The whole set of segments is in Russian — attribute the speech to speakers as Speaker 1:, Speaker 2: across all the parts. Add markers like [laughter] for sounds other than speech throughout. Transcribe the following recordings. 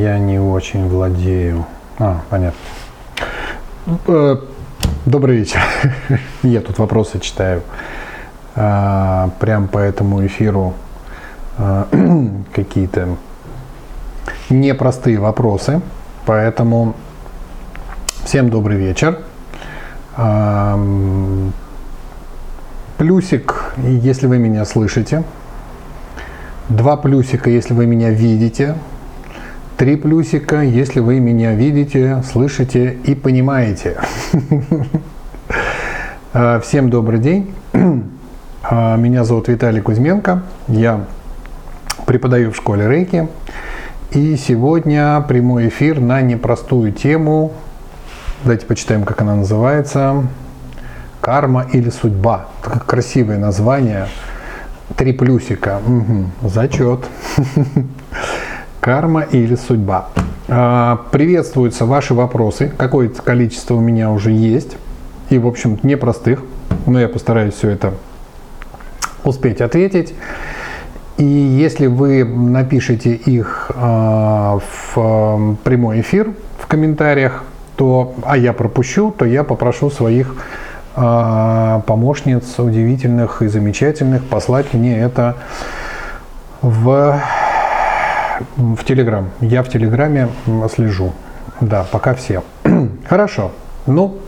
Speaker 1: я не очень владею. А, понятно. Э, добрый вечер. [laughs] Я тут вопросы читаю. А, прям по этому эфиру а, [clears throat] какие-то непростые вопросы. Поэтому всем добрый вечер. А, плюсик, если вы меня слышите. Два плюсика, если вы меня видите. Три плюсика, если вы меня видите, слышите и понимаете. [laughs] А, всем добрый день. [clears throat] А, меня зовут Виталий Кузьменко. Я преподаю в школе Рейки. И сегодня прямой эфир на непростую тему. Давайте почитаем, как она называется. Карма или судьба. Красивое название. Три плюсика. Угу. Зачет. [laughs] Карма или судьба. А, приветствуются ваши вопросы. Какое-то количество у меня уже есть. И, в общем, непростых. Но я постараюсь все это успеть ответить. И если вы напишите их а, в прямой эфир в комментариях, то, а я пропущу, то я попрошу своих а, помощниц удивительных и замечательных послать мне это в, в Телеграм. Я в Телеграме слежу. Да, пока все. [clears throat] Хорошо. Ну,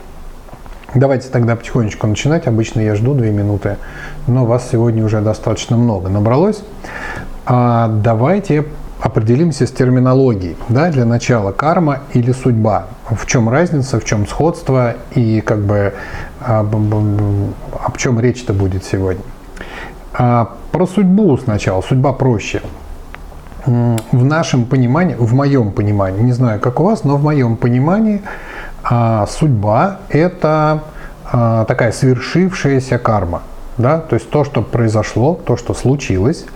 Speaker 1: давайте тогда потихонечку начинать. Обычно я жду две минуты, но вас сегодня уже достаточно много набралось. А давайте определимся с терминологией. Да, для начала карма или судьба. В чем разница, в чем сходство и как бы об, об чем речь-то будет сегодня. А, про судьбу сначала. Судьба проще. В нашем понимании, в моем понимании, не знаю, как у вас, но в моем понимании а, судьба – это а, такая свершившаяся карма. Да? То есть то, что произошло, то, что случилось –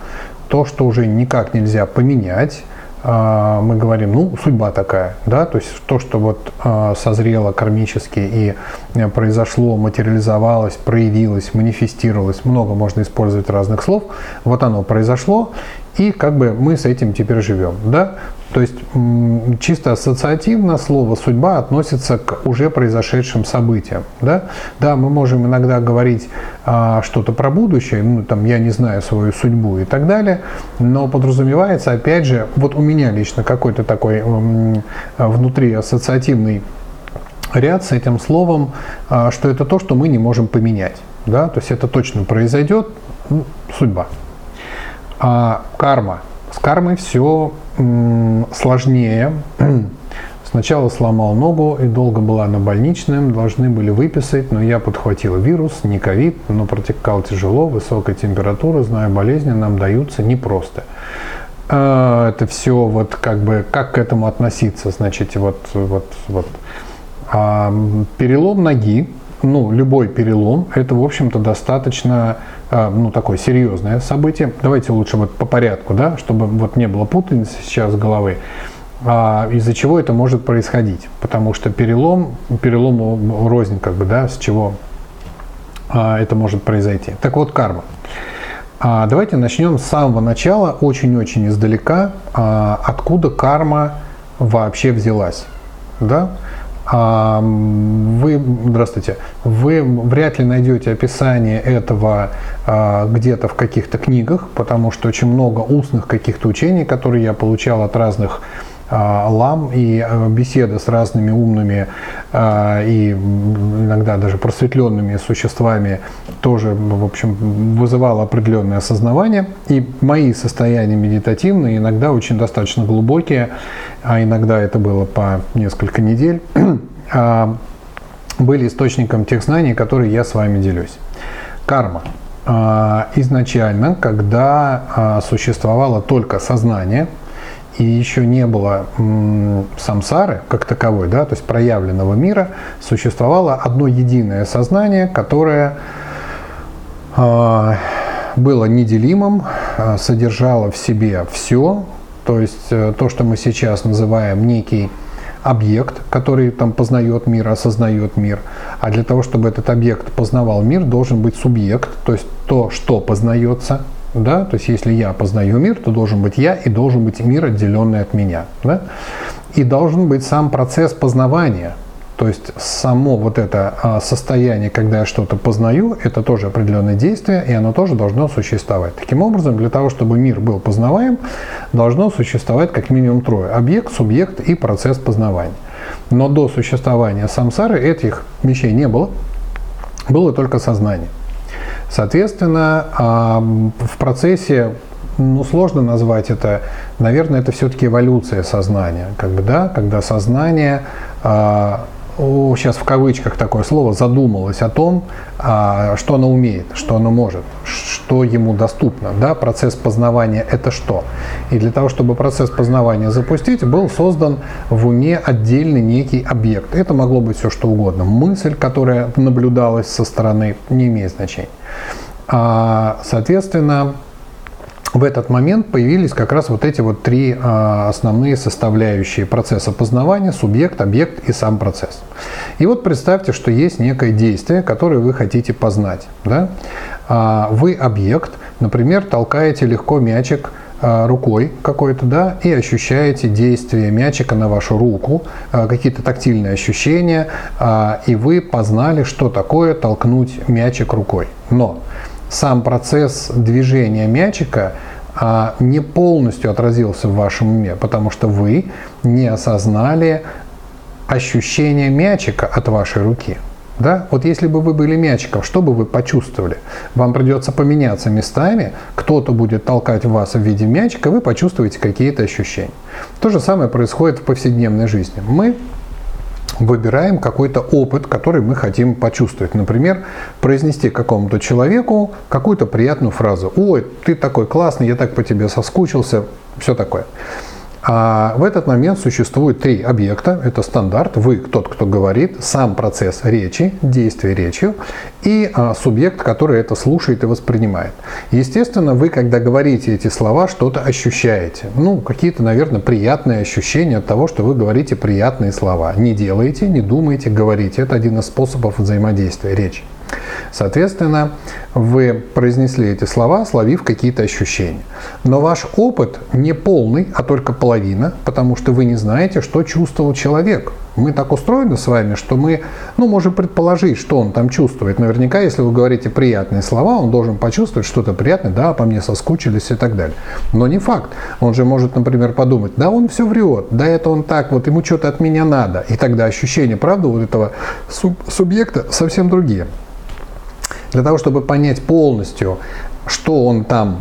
Speaker 1: то, что уже никак нельзя поменять, мы говорим, ну, судьба такая, да, то есть то, что вот а, созрело кармически и э, произошло, материализовалось, проявилось, манифестировалось, много можно использовать разных слов, вот оно произошло, и как бы мы с этим теперь живем, да, то есть чисто ассоциативно слово «судьба» относится к уже произошедшим событиям. Да, да мы можем иногда говорить а, что-то про будущее, ну, там, я не знаю свою судьбу и так далее, но подразумевается, опять же, вот у меня лично какой-то такой м, внутри ассоциативный ряд с этим словом, а, что это то, что мы не можем поменять. Да? То есть это точно произойдет, ну, судьба. А карма. С кармой все сложнее. Сначала сломал ногу и долго была на больничном, должны были выписать, но я подхватил вирус, не ковид, но протекал тяжело, высокая температура, знаю болезни, нам даются непросто. А, это все вот как бы, как к этому относиться, значит, вот, вот, вот. А, перелом ноги, ну, любой перелом, это, в общем-то, достаточно, а, ну, такое серьезное событие. Давайте лучше вот по порядку, да, чтобы вот не было путаницы сейчас в головы. А, из-за чего это может происходить? Потому что перелом, перелом рознь, как бы, да, с чего а, это может произойти. Так вот, карма. Давайте начнем с самого начала, очень-очень издалека, откуда карма вообще взялась. Да? Вы, здравствуйте, вы вряд ли найдете описание этого а, где-то в каких-то книгах, потому что очень много устных каких-то учений, которые я получал от разных лам и а, беседы с разными умными а, и иногда даже просветленными существами тоже, в общем, вызывало определенное осознавание. И мои состояния медитативные, иногда очень достаточно глубокие, а иногда это было по несколько недель, [clears throat] были источником тех знаний, которые я с вами делюсь. Карма. Изначально, когда существовало только сознание – и еще не было самсары как таковой, да, то есть проявленного мира, существовало одно единое сознание, которое э, было неделимым, э, содержало в себе все, то есть э, то, что мы сейчас называем некий объект, который там познает мир, осознает мир. А для того, чтобы этот объект познавал мир, должен быть субъект, то есть то, что познается, Да? То есть если я познаю мир, то должен быть я и должен быть мир, отделенный от меня. Да? И должен быть сам процесс познавания. То есть само вот это а, состояние, когда я что-то познаю, это тоже определенное действие, и оно тоже должно существовать. Таким образом, для того, чтобы мир был познаваем, должно существовать как минимум трое. Объект, субъект и процесс познавания. Но до существования самсары этих вещей не было, было только сознание. Соответственно, а, в процессе ну, сложно назвать это, наверное, это все-таки эволюция сознания, как бы, да, когда сознание сейчас в кавычках такое слово, задумалась о том, а, что она умеет, что она может, что ему доступно. Да? Процесс познавания – это что? И для того, чтобы процесс познавания запустить, был создан в уме отдельный некий объект. Это могло быть все что угодно. Мысль, которая наблюдалась со стороны, не имеет значения. А, соответственно, в этот момент появились как раз вот эти вот три а, основные составляющие процесса познавания, субъект, объект и сам процесс. И вот представьте, что есть некое действие, которое вы хотите познать. Да? А, вы объект, например, толкаете легко мячик а, рукой какой-то, да, и ощущаете действие мячика на вашу руку, какие-то тактильные ощущения, и вы познали, что такое толкнуть мячик рукой. Но сам процесс движения мячика а, не полностью отразился в вашем уме, потому что вы не осознали ощущение мячика от вашей руки. Да? Вот если бы вы были мячиком, что бы вы почувствовали? Вам придется поменяться местами, кто-то будет толкать вас в виде мячика, вы почувствуете какие-то ощущения. То же самое происходит в повседневной жизни. Мы выбираем какой-то опыт, который мы хотим почувствовать. Например, произнести какому-то человеку какую-то приятную фразу. «Ой, ты такой классный, я так по тебе соскучился», все такое. А в этот момент существует три объекта. Это стандарт, вы, тот, кто говорит, сам процесс речи, действие речью и а, субъект, который это слушает и воспринимает. Естественно, вы, когда говорите эти слова, что-то ощущаете. Ну, какие-то, наверное, приятные ощущения от того, что вы говорите приятные слова. Не делаете, не думаете, говорите. Это один из способов взаимодействия речи. Соответственно, вы произнесли эти слова, словив какие-то ощущения. Но ваш опыт не полный, а только половина, потому что вы не знаете, что чувствовал человек. Мы так устроены с вами, что мы ну, можем предположить, что он там чувствует. Наверняка, если вы говорите приятные слова, он должен почувствовать что-то приятное, да, по мне соскучились и так далее. Но не факт. Он же может, например, подумать, да, он все врет, да, это он так, вот ему что-то от меня надо. И тогда ощущения, правда, вот этого суб- субъекта совсем другие. Для того, чтобы понять полностью, что он там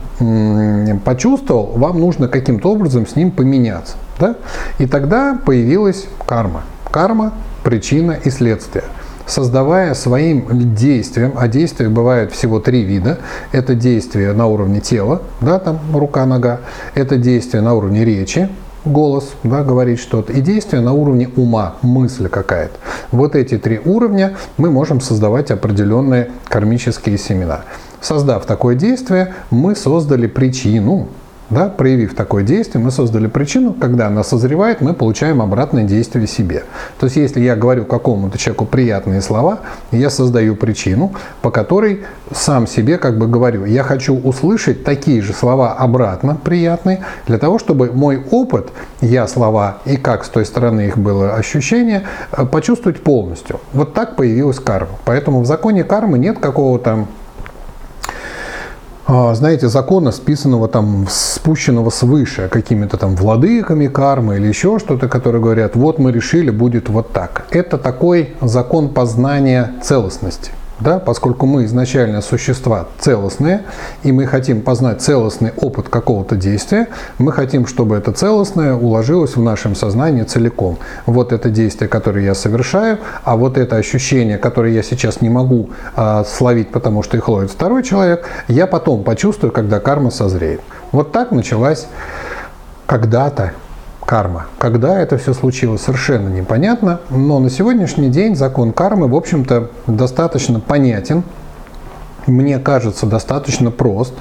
Speaker 1: почувствовал, вам нужно каким-то образом с ним поменяться. Да? И тогда появилась карма. Карма – причина и следствие создавая своим действием, а действия бывают всего три вида. Это действие на уровне тела, да, там рука-нога, это действие на уровне речи, голос, да, говорить что-то, и действие на уровне ума, мысль какая-то. Вот эти три уровня мы можем создавать определенные кармические семена. Создав такое действие, мы создали причину, да, проявив такое действие, мы создали причину, когда она созревает, мы получаем обратное действие себе. То есть, если я говорю какому-то человеку приятные слова, я создаю причину, по которой сам себе как бы говорю, я хочу услышать такие же слова обратно приятные, для того, чтобы мой опыт, я слова и как с той стороны их было ощущение, э, почувствовать полностью. Вот так появилась карма. Поэтому в законе кармы нет какого-то знаете, закона, списанного там, спущенного свыше какими-то там владыками кармы или еще что-то, которые говорят, вот мы решили, будет вот так. Это такой закон познания целостности да, поскольку мы изначально существа целостные, и мы хотим познать целостный опыт какого-то действия, мы хотим, чтобы это целостное уложилось в нашем сознании целиком. Вот это действие, которое я совершаю, а вот это ощущение, которое я сейчас не могу а, словить, потому что их ловит второй человек, я потом почувствую, когда карма созреет. Вот так началась когда-то карма. Когда это все случилось, совершенно непонятно, но на сегодняшний день закон кармы, в общем-то, достаточно понятен. мне кажется, достаточно прост.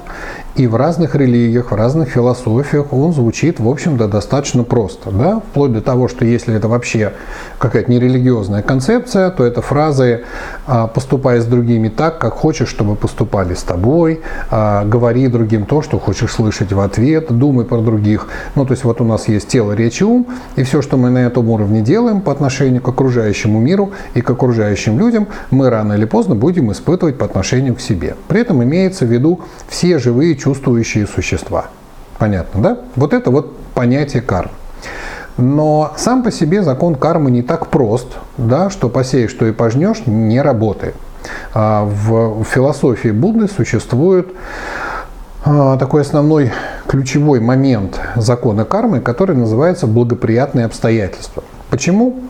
Speaker 1: И в разных религиях, в разных философиях он звучит, в общем-то, достаточно просто. Да? Вплоть до того, что если это вообще какая-то нерелигиозная концепция, то это фразы а, «поступай с другими так, как хочешь, чтобы поступали с тобой», а, «говори другим то, что хочешь слышать в ответ», «думай про других». Ну, то есть вот у нас есть тело, речь и ум, и все, что мы на этом уровне делаем по отношению к окружающему миру и к окружающим людям, мы рано или поздно будем испытывать по отношению к себе. При этом имеется в виду все живые чувствующие существа. Понятно, да? Вот это вот понятие кармы. Но сам по себе закон кармы не так прост, да, что посеешь, что и пожнешь, не работает. А в философии Будды существует а, такой основной ключевой момент закона кармы, который называется благоприятные обстоятельства. Почему?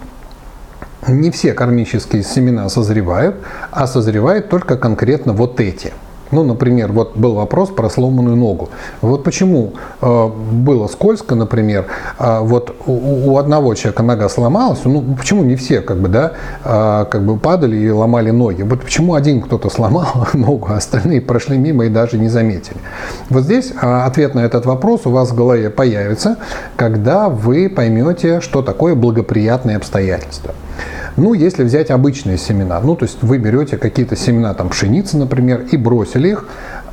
Speaker 1: Не все кармические семена созревают, а созревают только конкретно вот эти – ну, например, вот был вопрос про сломанную ногу. Вот почему э, было скользко, например, э, вот у, у одного человека нога сломалась, ну, почему не все, как бы, да, э, как бы падали и ломали ноги? Вот почему один кто-то сломал [laughs] ногу, а остальные прошли мимо и даже не заметили? Вот здесь э, ответ на этот вопрос у вас в голове появится, когда вы поймете, что такое благоприятные обстоятельства. Ну, если взять обычные семена, ну, то есть вы берете какие-то семена там пшеницы, например, и бросили их,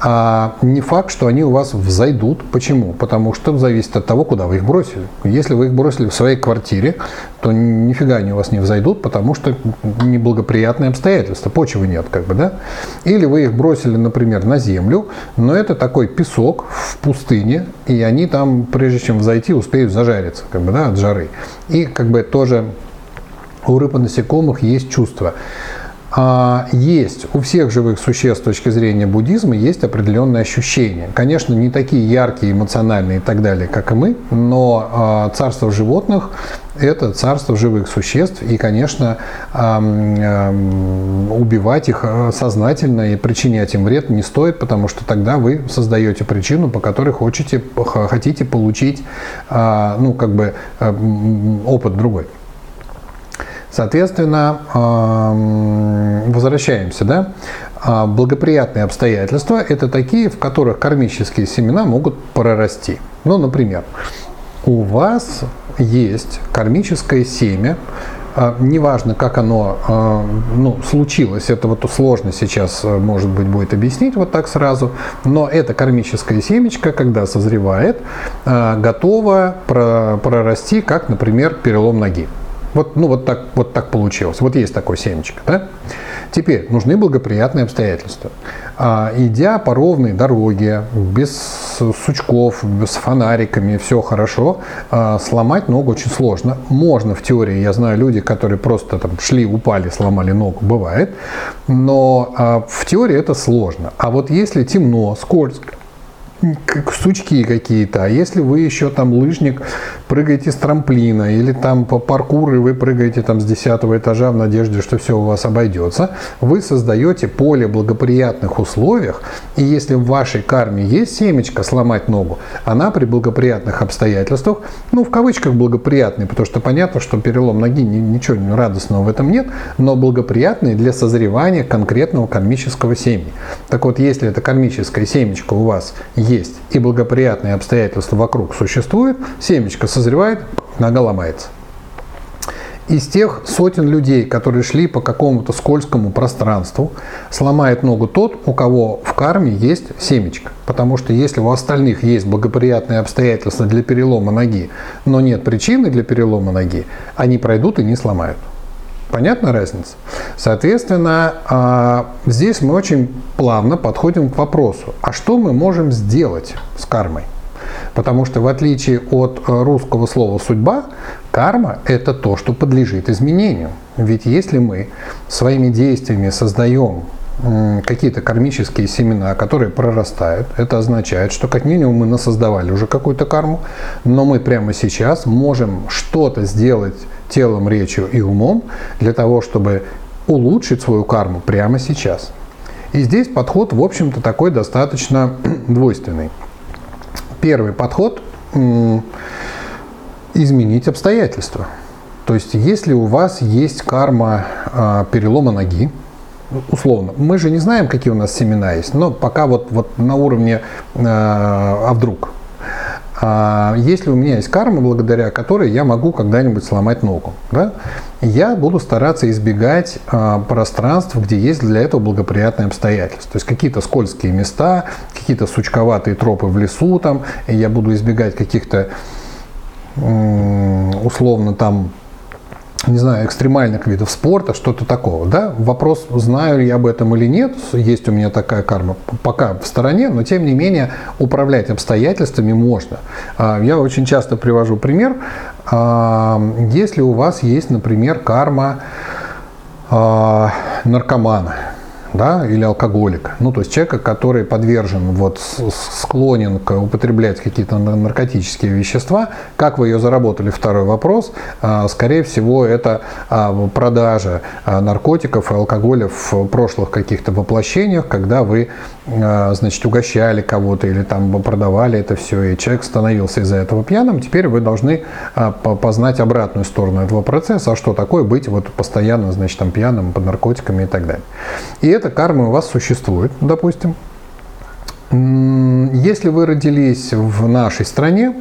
Speaker 1: а не факт, что они у вас взойдут. Почему? Потому что зависит от того, куда вы их бросили. Если вы их бросили в своей квартире, то нифига они у вас не взойдут, потому что неблагоприятные обстоятельства, почвы нет, как бы, да? Или вы их бросили, например, на землю, но это такой песок в пустыне, и они там, прежде чем взойти, успеют зажариться, как бы, да, от жары. И как бы тоже у рыб и насекомых есть чувства. А, есть у всех живых существ с точки зрения буддизма есть определенные ощущения. Конечно, не такие яркие, эмоциональные и так далее, как и мы, но а, царство животных – это царство живых существ, и, конечно, убивать их а, сознательно и причинять им вред не стоит, потому что тогда вы создаете причину, по которой хотите, хотите получить ну, как бы, опыт другой. Соответственно, возвращаемся, да? А, благоприятные обстоятельства – это такие, в которых кармические семена могут прорасти. Ну, например, у вас есть кармическое семя, а, неважно, как оно а, ну, случилось, это вот сложно сейчас, может быть, будет объяснить вот так сразу, но это кармическое семечко, когда созревает, готово прорасти, как, например, перелом ноги. Вот, ну, вот, так, вот так получилось. Вот есть такое семечко. Да? Теперь нужны благоприятные обстоятельства. А, идя по ровной дороге, без сучков, с фонариками, все хорошо, а, сломать ногу очень сложно. Можно в теории, я знаю люди, которые просто там шли, упали, сломали ногу, бывает. Но а, в теории это сложно. А вот если темно, скользко, как сучки какие-то. А если вы еще там лыжник, прыгаете с трамплина или там по паркуру, и вы прыгаете там с 10 этажа в надежде, что все у вас обойдется, вы создаете поле благоприятных условиях, и если в вашей карме есть семечко сломать ногу, она при благоприятных обстоятельствах, ну в кавычках благоприятные, потому что понятно, что перелом ноги ничего радостного в этом нет, но благоприятные для созревания конкретного кармического семени. Так вот, если это кармическое семечко у вас и благоприятные обстоятельства вокруг существуют, семечко созревает, нога ломается. Из тех сотен людей, которые шли по какому-то скользкому пространству, сломает ногу тот, у кого в карме есть семечко. Потому что если у остальных есть благоприятные обстоятельства для перелома ноги, но нет причины для перелома ноги, они пройдут и не сломают. Понятна разница? Соответственно, а, здесь мы очень плавно подходим к вопросу, а что мы можем сделать с кармой? Потому что в отличие от э, русского слова «судьба», карма – это то, что подлежит изменению. Ведь если мы своими действиями создаем какие-то кармические семена, которые прорастают, это означает, что как минимум мы насоздавали уже какую-то карму, но мы прямо сейчас можем что-то сделать телом, речью и умом для того, чтобы улучшить свою карму прямо сейчас. И здесь подход, в общем-то, такой достаточно [clears throat] двойственный. Первый подход – изменить обстоятельства. То есть, если у вас есть карма э, перелома ноги, условно, мы же не знаем, какие у нас семена есть, но пока вот, вот на уровне, э, а вдруг, а если у меня есть карма, благодаря которой я могу когда-нибудь сломать ногу, да, я буду стараться избегать а, пространств, где есть для этого благоприятные обстоятельства. То есть какие-то скользкие места, какие-то сучковатые тропы в лесу, там, и я буду избегать каких-то условно там не знаю, экстремальных видов спорта, что-то такого. Да? Вопрос, знаю ли я об этом или нет, есть у меня такая карма, пока в стороне, но тем не менее управлять обстоятельствами можно. А, я очень часто привожу пример, а, если у вас есть, например, карма а, наркомана, да, или алкоголик, ну, то есть человека, который подвержен, вот, склонен к употреблять какие-то наркотические вещества, как вы ее заработали, второй вопрос, а, скорее всего, это а, продажа а, наркотиков и алкоголя в прошлых каких-то воплощениях, когда вы, значит, угощали кого-то или там продавали это все, и человек становился из-за этого пьяным, теперь вы должны познать обратную сторону этого процесса, а что такое быть вот постоянно, значит, там пьяным под наркотиками и так далее. И эта карма у вас существует, допустим. Если вы родились в нашей стране,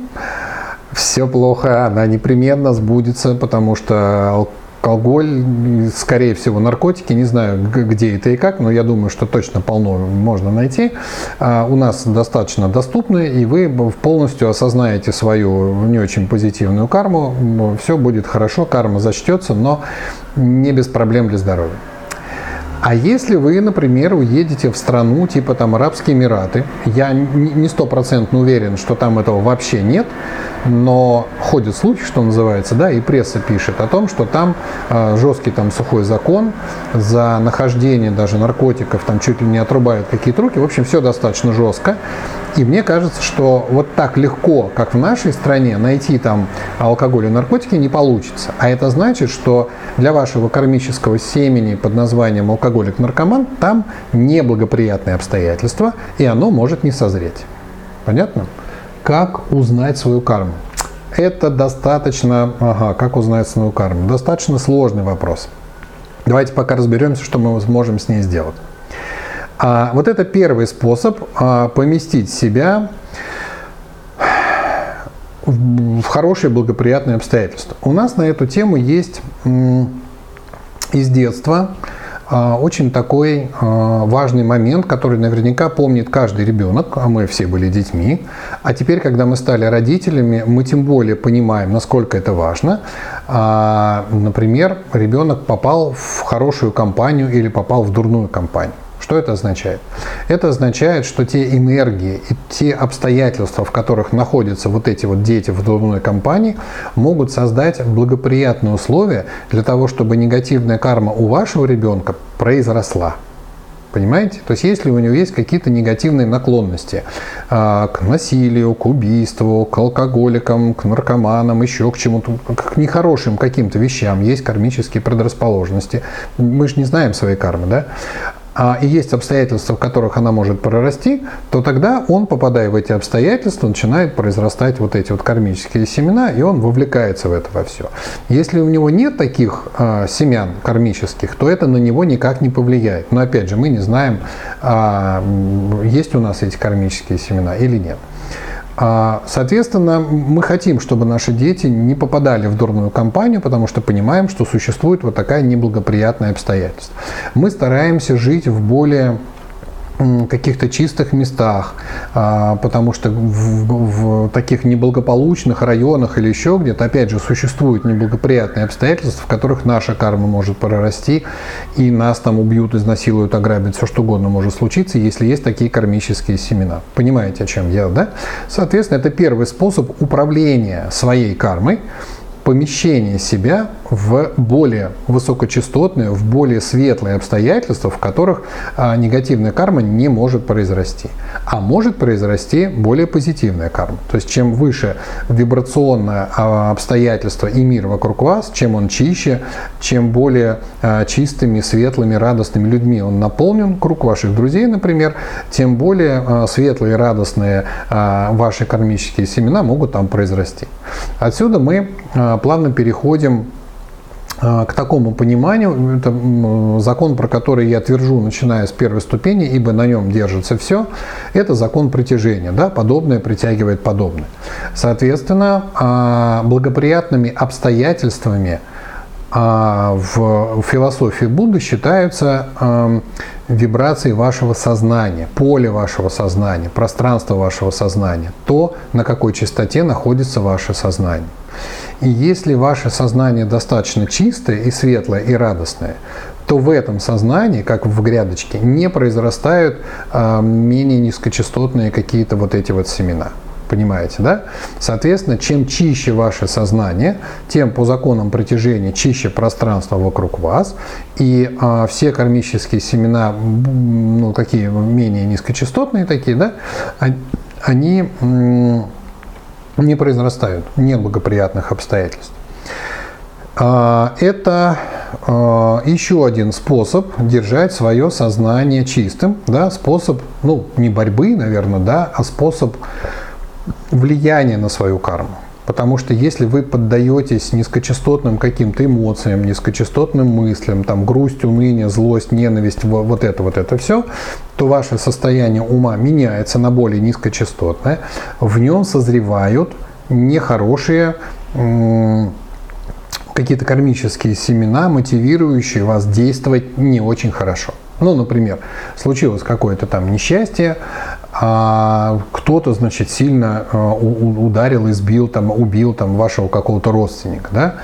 Speaker 1: все плохо, она непременно сбудется, потому что алкоголь, скорее всего, наркотики, не знаю, где это и как, но я думаю, что точно полно можно найти. А, у нас достаточно доступны, и вы полностью осознаете свою не очень позитивную карму, все будет хорошо, карма зачтется, но не без проблем для здоровья. А если вы, например, уедете в страну типа там Арабские Эмираты, я не стопроцентно уверен, что там этого вообще нет, но ходят слухи, что называется, да, и пресса пишет о том, что там э, жесткий там сухой закон за нахождение даже наркотиков, там чуть ли не отрубают какие-то руки, в общем, все достаточно жестко. И мне кажется, что вот так легко, как в нашей стране, найти там алкоголь и наркотики не получится. А это значит, что для вашего кармического семени под названием алкоголик-наркоман там неблагоприятные обстоятельства, и оно может не созреть. Понятно? Как узнать свою карму? Это достаточно, ага, как узнать свою карму? Достаточно сложный вопрос. Давайте пока разберемся, что мы можем с ней сделать. А, вот это первый способ а, поместить себя в хорошие благоприятные обстоятельства. У нас на эту тему есть из детства очень такой а, важный момент, который наверняка помнит каждый ребенок, а мы все были детьми. А теперь, когда мы стали родителями, мы тем более понимаем, насколько это важно. А, например, ребенок попал в хорошую компанию или попал в дурную компанию. Что это означает? Это означает, что те энергии и те обстоятельства, в которых находятся вот эти вот дети в дурной компании, могут создать благоприятные условия для того, чтобы негативная карма у вашего ребенка произросла. Понимаете? То есть если у него есть какие-то негативные наклонности а, к насилию, к убийству, к алкоголикам, к наркоманам, еще к чему-то, к нехорошим каким-то вещам, есть кармические предрасположенности. Мы же не знаем своей кармы, да? А, и есть обстоятельства, в которых она может прорасти, то тогда он, попадая в эти обстоятельства, начинает произрастать вот эти вот кармические семена, и он вовлекается в это во все. Если у него нет таких а, семян кармических, то это на него никак не повлияет. Но опять же, мы не знаем, а, есть у нас эти кармические семена или нет. А, соответственно, мы хотим, чтобы наши дети не попадали в дурную компанию, потому что понимаем, что существует вот такая неблагоприятная обстоятельство. Мы стараемся жить в более каких-то чистых местах, а, потому что в, в таких неблагополучных районах или еще где-то, опять же, существуют неблагоприятные обстоятельства, в которых наша карма может прорасти, и нас там убьют, изнасилуют, ограбят, все что угодно может случиться, если есть такие кармические семена. Понимаете, о чем я, да? Соответственно, это первый способ управления своей кармой, помещение себя в более высокочастотные, в более светлые обстоятельства, в которых а, негативная карма не может произрасти. А может произрасти более позитивная карма. То есть чем выше вибрационное а, обстоятельство и мир вокруг вас, чем он чище, чем более а, чистыми, светлыми, радостными людьми он наполнен, круг ваших друзей, например, тем более светлые, радостные ваши кармические семена могут там произрасти. Отсюда мы плавно переходим к такому пониманию, это закон, про который я твержу, начиная с первой ступени, ибо на нем держится все, это закон притяжения. Да? Подобное притягивает подобное. Соответственно, а, благоприятными обстоятельствами а, в философии Будды считаются вибрации вашего сознания, поле вашего сознания, пространство вашего сознания, то, на какой частоте находится ваше сознание. И если ваше сознание достаточно чистое и светлое и радостное, то в этом сознании, как в грядочке, не произрастают э, менее низкочастотные какие-то вот эти вот семена. Понимаете, да? Соответственно, чем чище ваше сознание, тем по законам притяжения чище пространство вокруг вас, и а, все кармические семена, ну, такие менее низкочастотные такие, да, они не произрастают, нет благоприятных обстоятельств. А, это а, еще один способ держать свое сознание чистым, да, способ, ну, не борьбы, наверное, да, а способ влияния на свою карму. Потому что если вы поддаетесь низкочастотным каким-то эмоциям, низкочастотным мыслям, там грусть, уныние, злость, ненависть, вот это, вот это все, то ваше состояние ума меняется на более низкочастотное. В нем созревают нехорошие какие-то кармические семена, мотивирующие вас действовать не очень хорошо. Ну, например, случилось какое-то там несчастье, а кто-то, значит, сильно э, ударил, избил, там, убил там, вашего какого-то родственника, да,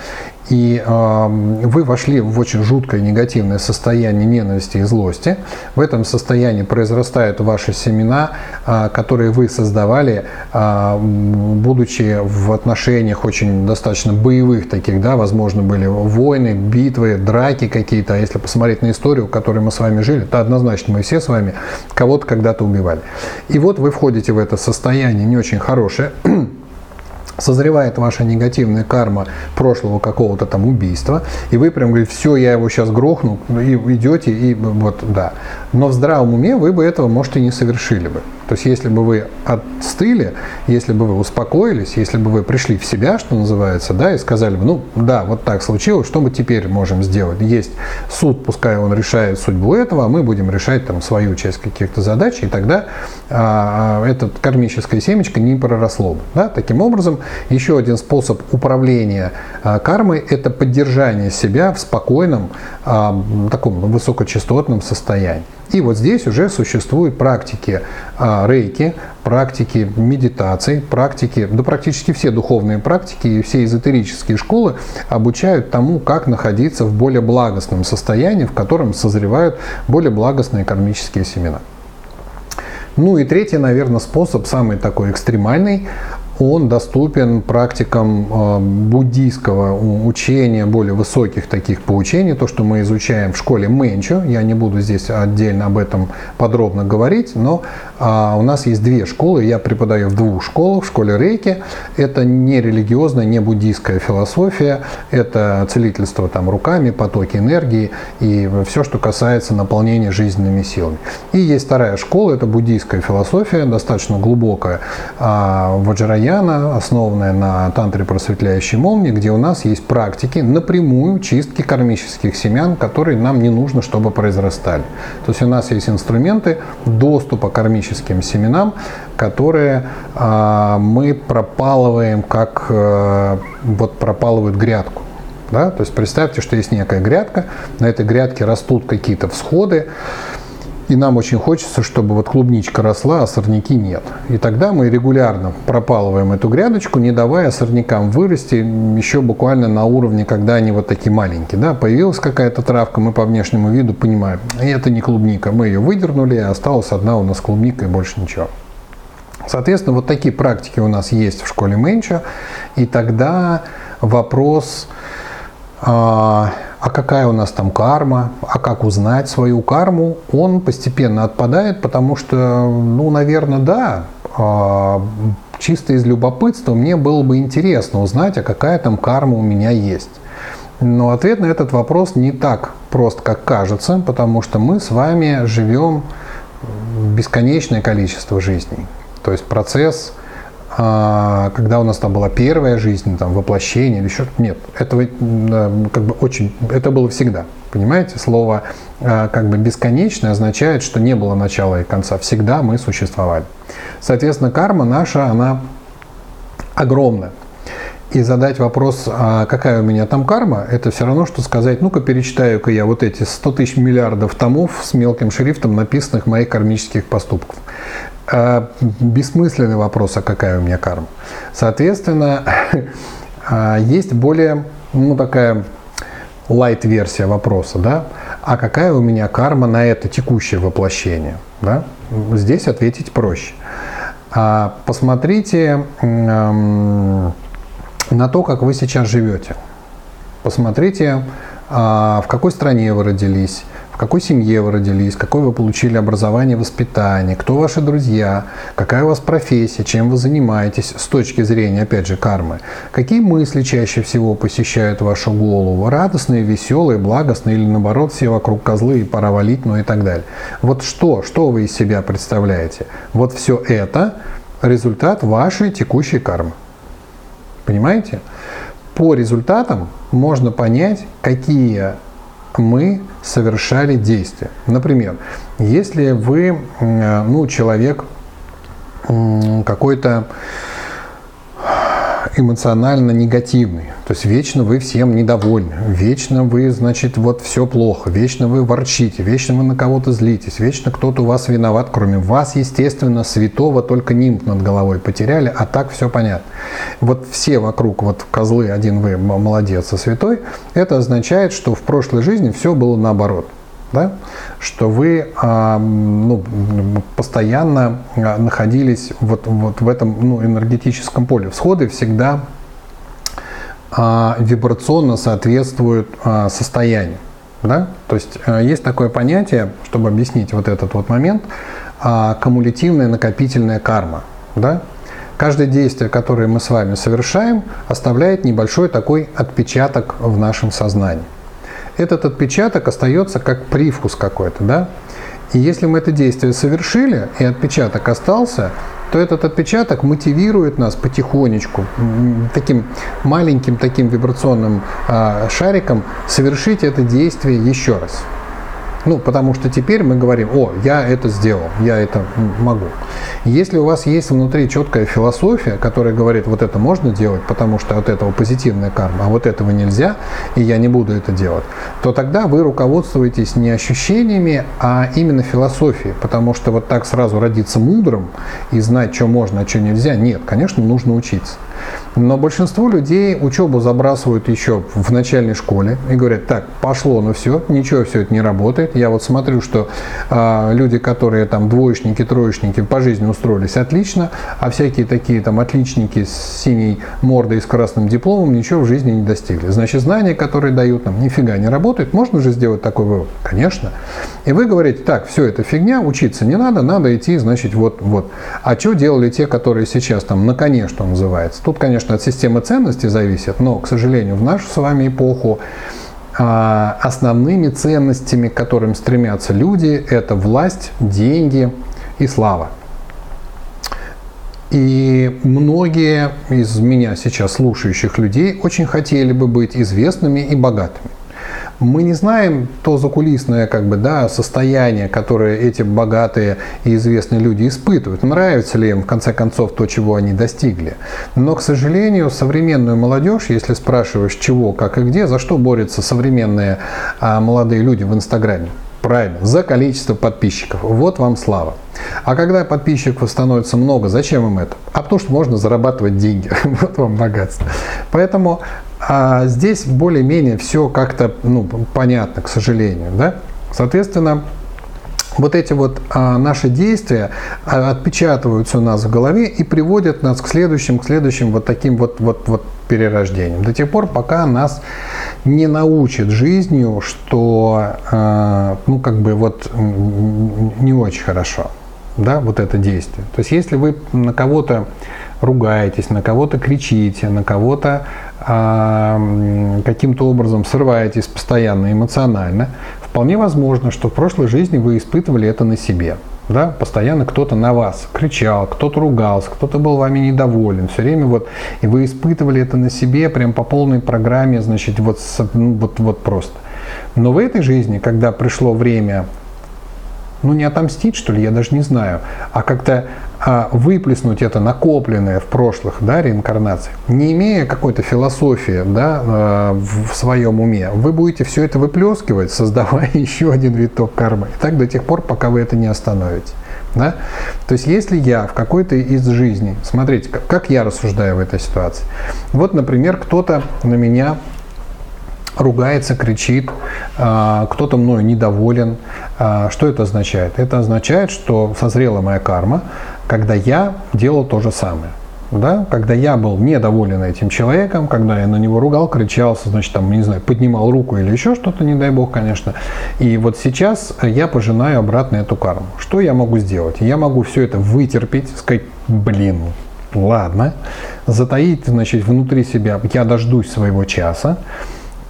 Speaker 1: и э, вы вошли в очень жуткое негативное состояние ненависти и злости. В этом состоянии произрастают ваши семена, э, которые вы создавали, э, будучи в отношениях очень достаточно боевых таких, да, возможно, были войны, битвы, драки какие-то. А если посмотреть на историю, в которой мы с вами жили, то однозначно мы все с вами кого-то когда-то убивали. И вот вы входите в это состояние не очень хорошее, [clears throat] созревает ваша негативная карма прошлого какого-то там убийства, и вы прям говорите, все, я его сейчас грохну, и идете, и вот, да. Но в здравом уме вы бы этого, может, и не совершили бы. То есть, если бы вы отстыли, если бы вы успокоились, если бы вы пришли в себя, что называется, да, и сказали бы, ну, да, вот так случилось, что мы теперь можем сделать? Есть суд, пускай он решает судьбу этого, а мы будем решать там свою часть каких-то задач, и тогда а, а это кармическое семечко не проросло бы. Да? Таким образом, еще один способ управления а, кармой – это поддержание себя в спокойном, а, таком высокочастотном состоянии. И вот здесь уже существуют практики а, рейки, практики медитации, практики, да практически все духовные практики и все эзотерические школы обучают тому, как находиться в более благостном состоянии, в котором созревают более благостные кармические семена. Ну и третий, наверное, способ, самый такой экстремальный, он доступен практикам а, буддийского учения, более высоких таких поучений, то, что мы изучаем в школе Мэнчо. Я не буду здесь отдельно об этом подробно говорить, но а, у нас есть две школы, я преподаю в двух школах, в школе Рейки. Это не религиозная, не буддийская философия, это целительство там руками, потоки энергии и все, что касается наполнения жизненными силами. И есть вторая школа, это буддийская философия, достаточно глубокая, а, ваджраяна Ваджраяна, основанная на тантре просветляющей молнии, где у нас есть практики напрямую чистки кармических семян, которые нам не нужно, чтобы произрастали. То есть у нас есть инструменты доступа к кармическим семенам, которые э, мы пропалываем, как э, вот пропалывают грядку. Да? То есть представьте, что есть некая грядка, на этой грядке растут какие-то всходы, и нам очень хочется, чтобы вот клубничка росла, а сорняки нет. И тогда мы регулярно пропалываем эту грядочку, не давая сорнякам вырасти еще буквально на уровне, когда они вот такие маленькие. Да? Появилась какая-то травка, мы по внешнему виду понимаем, это не клубника. Мы ее выдернули, и осталась одна у нас клубника и больше ничего. Соответственно, вот такие практики у нас есть в школе Менча. И тогда вопрос а, а какая у нас там карма, а как узнать свою карму, он постепенно отпадает, потому что, ну, наверное, да, а, чисто из любопытства мне было бы интересно узнать, а какая там карма у меня есть. Но ответ на этот вопрос не так прост, как кажется, потому что мы с вами живем бесконечное количество жизней. То есть процесс а, когда у нас там была первая жизнь, там воплощение или еще нет, этого как бы очень, это было всегда, понимаете? Слово а, как бы бесконечное означает, что не было начала и конца, всегда мы существовали. Соответственно, карма наша, она огромная. И задать вопрос, а какая у меня там карма, это все равно, что сказать, ну-ка перечитаю-ка я вот эти 100 тысяч миллиардов томов с мелким шрифтом, написанных моих кармических поступков. А, бессмысленный вопрос, а какая у меня карма. Соответственно, [laughs] а, есть более, ну такая лайт-версия вопроса, да, а какая у меня карма на это текущее воплощение, да? Здесь ответить проще. А посмотрите на то, как вы сейчас живете. Посмотрите, а, в какой стране вы родились, в какой семье вы родились, какое вы получили образование, воспитание, кто ваши друзья, какая у вас профессия, чем вы занимаетесь с точки зрения, опять же, кармы. Какие мысли чаще всего посещают вашу голову? Радостные, веселые, благостные или наоборот все вокруг козлы и пора валить, ну и так далее. Вот что, что вы из себя представляете? Вот все это результат вашей текущей кармы. Понимаете? По результатам можно понять, какие мы совершали действия. Например, если вы, ну, человек какой-то эмоционально негативный. То есть вечно вы всем недовольны, вечно вы, значит, вот все плохо, вечно вы ворчите, вечно вы на кого-то злитесь, вечно кто-то у вас виноват, кроме вас, естественно, святого только нимб над головой потеряли, а так все понятно. Вот все вокруг, вот козлы, один вы молодец, а святой, это означает, что в прошлой жизни все было наоборот да, что вы а, ну, постоянно а, находились вот, вот в этом ну, энергетическом поле. Всходы всегда а, вибрационно соответствуют а, состоянию. Да? То есть а, есть такое понятие, чтобы объяснить вот этот вот момент, а, кумулятивная накопительная карма. Да? Каждое действие, которое мы с вами совершаем, оставляет небольшой такой отпечаток в нашем сознании этот отпечаток остается как привкус какой-то, да? И если мы это действие совершили, и отпечаток остался, то этот отпечаток мотивирует нас потихонечку, таким маленьким таким вибрационным э, шариком совершить это действие еще раз. Ну, потому что теперь мы говорим, о, я это сделал, я это могу. Если у вас есть внутри четкая философия, которая говорит, вот это можно делать, потому что от этого позитивная карма, а вот этого нельзя, и я не буду это делать, то тогда вы руководствуетесь не ощущениями, а именно философией. Потому что вот так сразу родиться мудрым и знать, что можно, а что нельзя, нет, конечно, нужно учиться. Но большинство людей учебу забрасывают еще в начальной школе и говорят, так, пошло, ну все, ничего все это не работает. Я вот смотрю, что э, люди, которые там двоечники, троечники по жизни устроились отлично, а всякие такие там отличники с синей мордой и с красным дипломом ничего в жизни не достигли. Значит, знания, которые дают нам, нифига не работают. Можно же сделать такой вывод? Конечно. И вы говорите, так, все это фигня, учиться не надо, надо идти, значит, вот, вот. А что делали те, которые сейчас там на коне, что называется? Тут, конечно, от системы ценностей зависит, но, к сожалению, в нашу с вами эпоху а, основными ценностями, к которым стремятся люди, это власть, деньги и слава. И многие из меня сейчас слушающих людей очень хотели бы быть известными и богатыми. Мы не знаем то закулисное как бы, да, состояние, которое эти богатые и известные люди испытывают. Нравится ли им, в конце концов, то, чего они достигли. Но, к сожалению, современную молодежь, если спрашиваешь, чего, как и где, за что борются современные а, молодые люди в Инстаграме, Правильно, за количество подписчиков. Вот вам слава. А когда подписчиков становится много, зачем им это? А потому что можно зарабатывать деньги. [laughs] вот вам богатство. Поэтому а здесь более-менее все как-то ну, понятно, к сожалению. Да? Соответственно, вот эти вот а, наши действия а, отпечатываются у нас в голове и приводят нас к следующим, к следующим вот таким вот, вот, вот перерождениям. До тех пор, пока нас не научит жизнью, что а, ну как бы вот не очень хорошо, да, вот это действие. То есть если вы на кого-то ругаетесь, на кого-то кричите, на кого-то э, каким-то образом срываетесь постоянно эмоционально, вполне возможно, что в прошлой жизни вы испытывали это на себе. да, постоянно кто-то на вас кричал, кто-то ругался, кто-то был вами недоволен, все время вот, и вы испытывали это на себе прям по полной программе, значит, вот, ну, вот, вот просто. Но в этой жизни, когда пришло время ну не отомстить, что ли, я даже не знаю, а как-то а, выплеснуть это накопленное в прошлых да, реинкарнациях, не имея какой-то философии да, а, в, своем уме, вы будете все это выплескивать, создавая [laughs] еще один виток кармы. И так до тех пор, пока вы это не остановите. Да? То есть если я в какой-то из жизней, смотрите, как, как я рассуждаю в этой ситуации. Вот, например, кто-то на меня ругается, кричит, а, кто-то мною недоволен. А, что это означает? Это означает, что созрела моя карма, когда я делал то же самое. Да? Когда я был недоволен этим человеком, когда я на него ругал, кричался, значит, там, не знаю, поднимал руку или еще что-то, не дай бог, конечно. И вот сейчас я пожинаю обратно эту карму. Что я могу сделать? Я могу все это вытерпеть, сказать, блин, ладно, затаить, значит, внутри себя, я дождусь своего часа,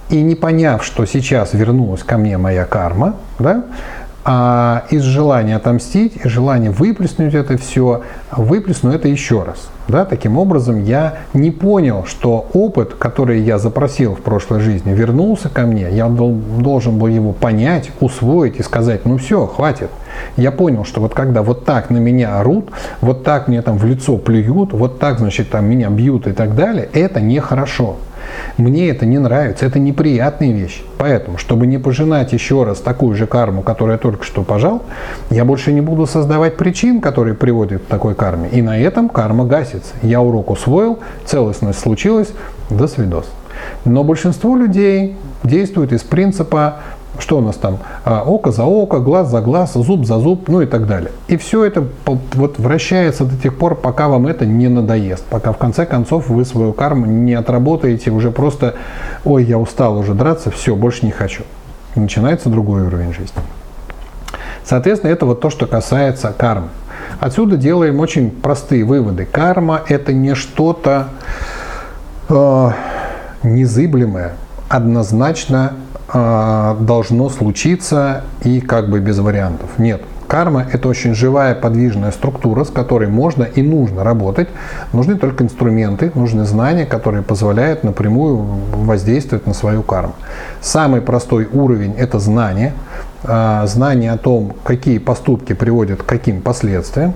Speaker 1: и не поняв, что сейчас вернулась ко мне моя карма, да, а из желания отомстить, из желания выплеснуть это все, выплесну это еще раз. Да? Таким образом, я не понял, что опыт, который я запросил в прошлой жизни, вернулся ко мне. Я должен был его понять, усвоить и сказать, ну все, хватит. Я понял, что вот когда вот так на меня орут, вот так мне там в лицо плюют, вот так, значит, там меня бьют и так далее, это нехорошо. Мне это не нравится, это неприятная вещь. Поэтому, чтобы не пожинать еще раз такую же карму, которую я только что пожал, я больше не буду создавать причин, которые приводят к такой карме. И на этом карма гасится. Я урок усвоил, целостность случилась, до свидос. Но большинство людей действует из принципа что у нас там? А, око за око, глаз за глаз, зуб за зуб, ну и так далее. И все это вот вращается до тех пор, пока вам это не надоест. Пока в конце концов вы свою карму не отработаете, уже просто, ой, я устал уже драться, все, больше не хочу. начинается другой уровень жизни. Соответственно, это вот то, что касается кармы. Отсюда делаем очень простые выводы. Карма – это не что-то э, незыблемое, однозначно должно случиться и как бы без вариантов. Нет. Карма – это очень живая, подвижная структура, с которой можно и нужно работать. Нужны только инструменты, нужны знания, которые позволяют напрямую воздействовать на свою карму. Самый простой уровень – это знание. Э, знание о том, какие поступки приводят к каким последствиям.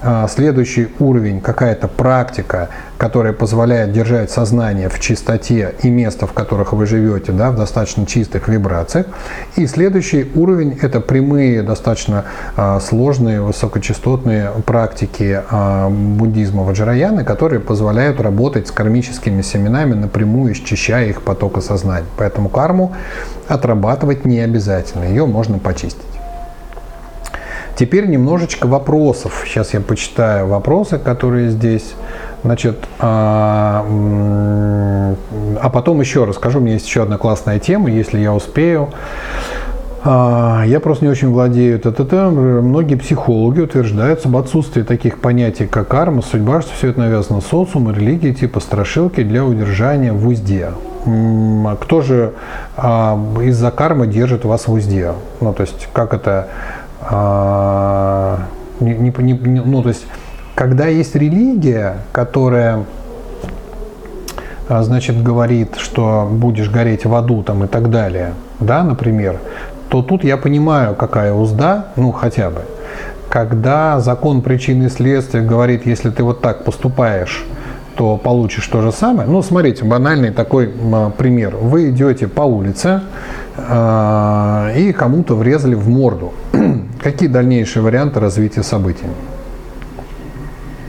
Speaker 1: А, следующий уровень, какая-то практика, которая позволяет держать сознание в чистоте и место, в которых вы живете, да, в достаточно чистых вибрациях. И следующий уровень – это прямые, достаточно а, сложные, высокочастотные практики а, буддизма Ваджраяны, которые позволяют работать с кармическими семенами напрямую, счищая их потока сознания. Поэтому карму отрабатывать не обязательно, ее можно почистить. Теперь немножечко вопросов. Сейчас я почитаю вопросы, которые здесь. Значит, а, а потом еще расскажу. У меня есть еще одна классная тема, если я успею. А, я просто не очень владею ТТТ. Многие психологи утверждают об отсутствии таких понятий, как карма, судьба, что все это навязано социумом, религией, типа страшилки для удержания в узде. Кто же а, из-за кармы держит вас в узде? Ну, то есть, как это а, не, не, не, ну, то есть, когда есть религия, которая а, значит, говорит, что будешь гореть в аду там, и так далее, да, например, то тут я понимаю, какая узда, ну хотя бы. Когда закон причины и следствия говорит, если ты вот так поступаешь, то получишь то же самое. Ну, смотрите, банальный такой пример. Вы идете по улице э, и кому-то врезали в морду. [clears throat] Какие дальнейшие варианты развития событий?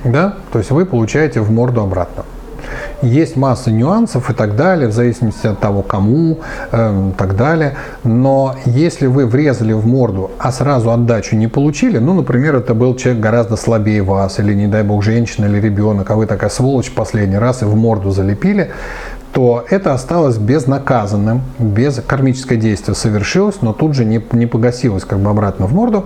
Speaker 1: Да? То есть вы получаете в морду обратно. Есть масса нюансов и так далее, в зависимости от того, кому э, и так далее. Но если вы врезали в морду, а сразу отдачу не получили, ну, например, это был человек гораздо слабее вас, или, не дай бог, женщина или ребенок, а вы такая сволочь последний раз и в морду залепили, то это осталось безнаказанным, без кармическое действие совершилось, но тут же не, не погасилось как бы обратно в морду.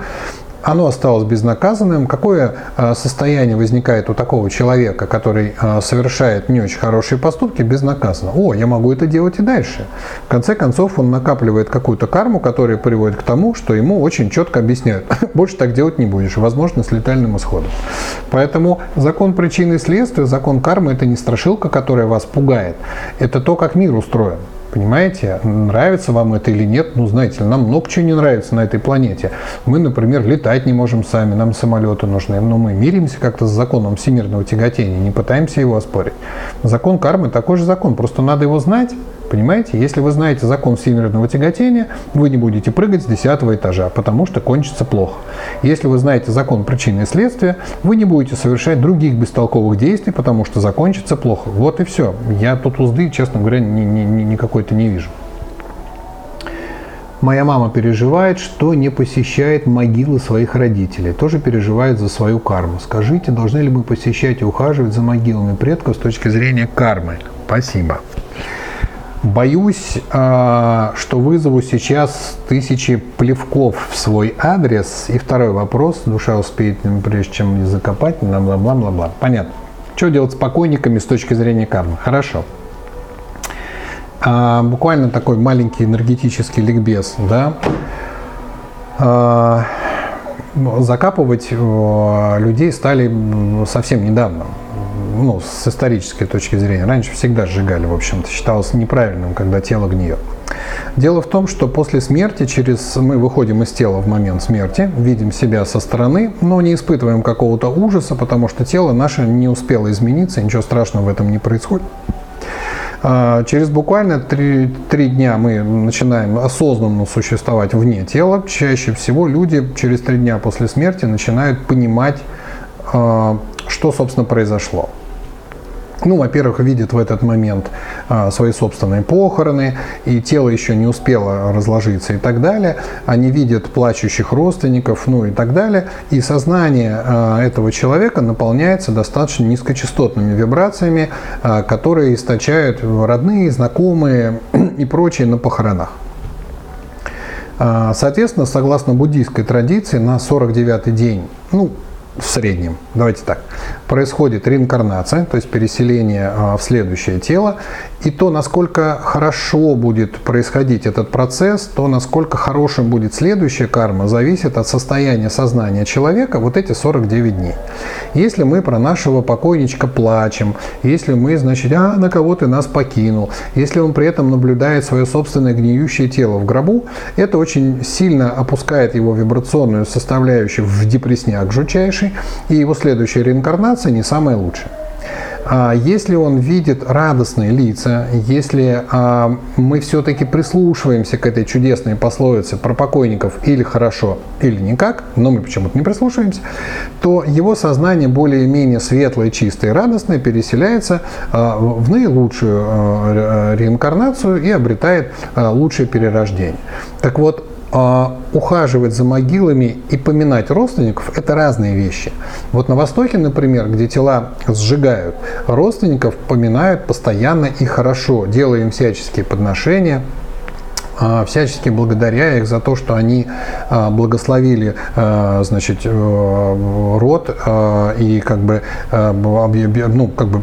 Speaker 1: Оно осталось безнаказанным. Какое а, состояние возникает у такого человека, который а, совершает не очень хорошие поступки, безнаказанно? О, я могу это делать и дальше. В конце концов, он накапливает какую-то карму, которая приводит к тому, что ему очень четко объясняют, [laughs] больше так делать не будешь, возможно, с летальным исходом. Поэтому закон причины и следствия, закон кармы – это не страшилка, которая вас пугает. Это то, как мир устроен. Понимаете, нравится вам это или нет, ну, знаете, нам много чего не нравится на этой планете. Мы, например, летать не можем сами, нам самолеты нужны, но мы миримся как-то с законом всемирного тяготения, не пытаемся его оспорить. Закон кармы такой же закон, просто надо его знать, Понимаете, если вы знаете закон всемирного тяготения, вы не будете прыгать с 10 этажа, потому что кончится плохо. Если вы знаете закон причины и следствия, вы не будете совершать других бестолковых действий, потому что закончится плохо. Вот и все. Я тут узды, честно говоря, ни, ни, ни, никакой-то не вижу. Моя мама переживает, что не посещает могилы своих родителей. Тоже переживает за свою карму. Скажите, должны ли мы посещать и ухаживать за могилами предков с точки зрения кармы? Спасибо. Боюсь, а, что вызову сейчас тысячи плевков в свой адрес. И второй вопрос. Душа успеет, прежде чем не закопать, бла-бла-бла-бла. Понятно. Что делать с покойниками с точки зрения кармы? Хорошо. А, буквально такой маленький энергетический ликбез. Да? А, закапывать людей стали совсем недавно ну, с исторической точки зрения. Раньше всегда сжигали, в общем-то, считалось неправильным, когда тело гниет. Дело в том, что после смерти, через мы выходим из тела в момент смерти, видим себя со стороны, но не испытываем какого-то ужаса, потому что тело наше не успело измениться, ничего страшного в этом не происходит. А, через буквально три, три дня мы начинаем осознанно существовать вне тела. Чаще всего люди через три дня после смерти начинают понимать, а, что, собственно, произошло. Ну, во-первых, видят в этот момент а, свои собственные похороны, и тело еще не успело разложиться и так далее. Они видят плачущих родственников, ну и так далее. И сознание а, этого человека наполняется достаточно низкочастотными вибрациями, а, которые источают родные, знакомые [clears throat] и прочие на похоронах. А, соответственно, согласно буддийской традиции, на 49-й день, ну, в среднем, давайте так, происходит реинкарнация, то есть переселение а, в следующее тело, и то, насколько хорошо будет происходить этот процесс, то, насколько хорошим будет следующая карма, зависит от состояния сознания человека вот эти 49 дней. Если мы про нашего покойничка плачем, если мы, значит, а, на кого ты нас покинул, если он при этом наблюдает свое собственное гниющее тело в гробу, это очень сильно опускает его вибрационную составляющую в депрессняк жутчайший, и его следующая реинкарнация не самая лучшая. А если он видит радостные лица, если а, мы все-таки прислушиваемся к этой чудесной пословице про покойников или хорошо, или никак, но мы почему-то не прислушиваемся, то его сознание более-менее светлое, чистое и радостное переселяется а, в наилучшую реинкарнацию и обретает лучшее перерождение. Так вот, ухаживать за могилами и поминать родственников – это разные вещи. Вот на Востоке, например, где тела сжигают, родственников поминают постоянно и хорошо, делая им всяческие подношения – а, всячески благодаря их за то, что они а, благословили а, значит, э, род и как бы, ну, как бы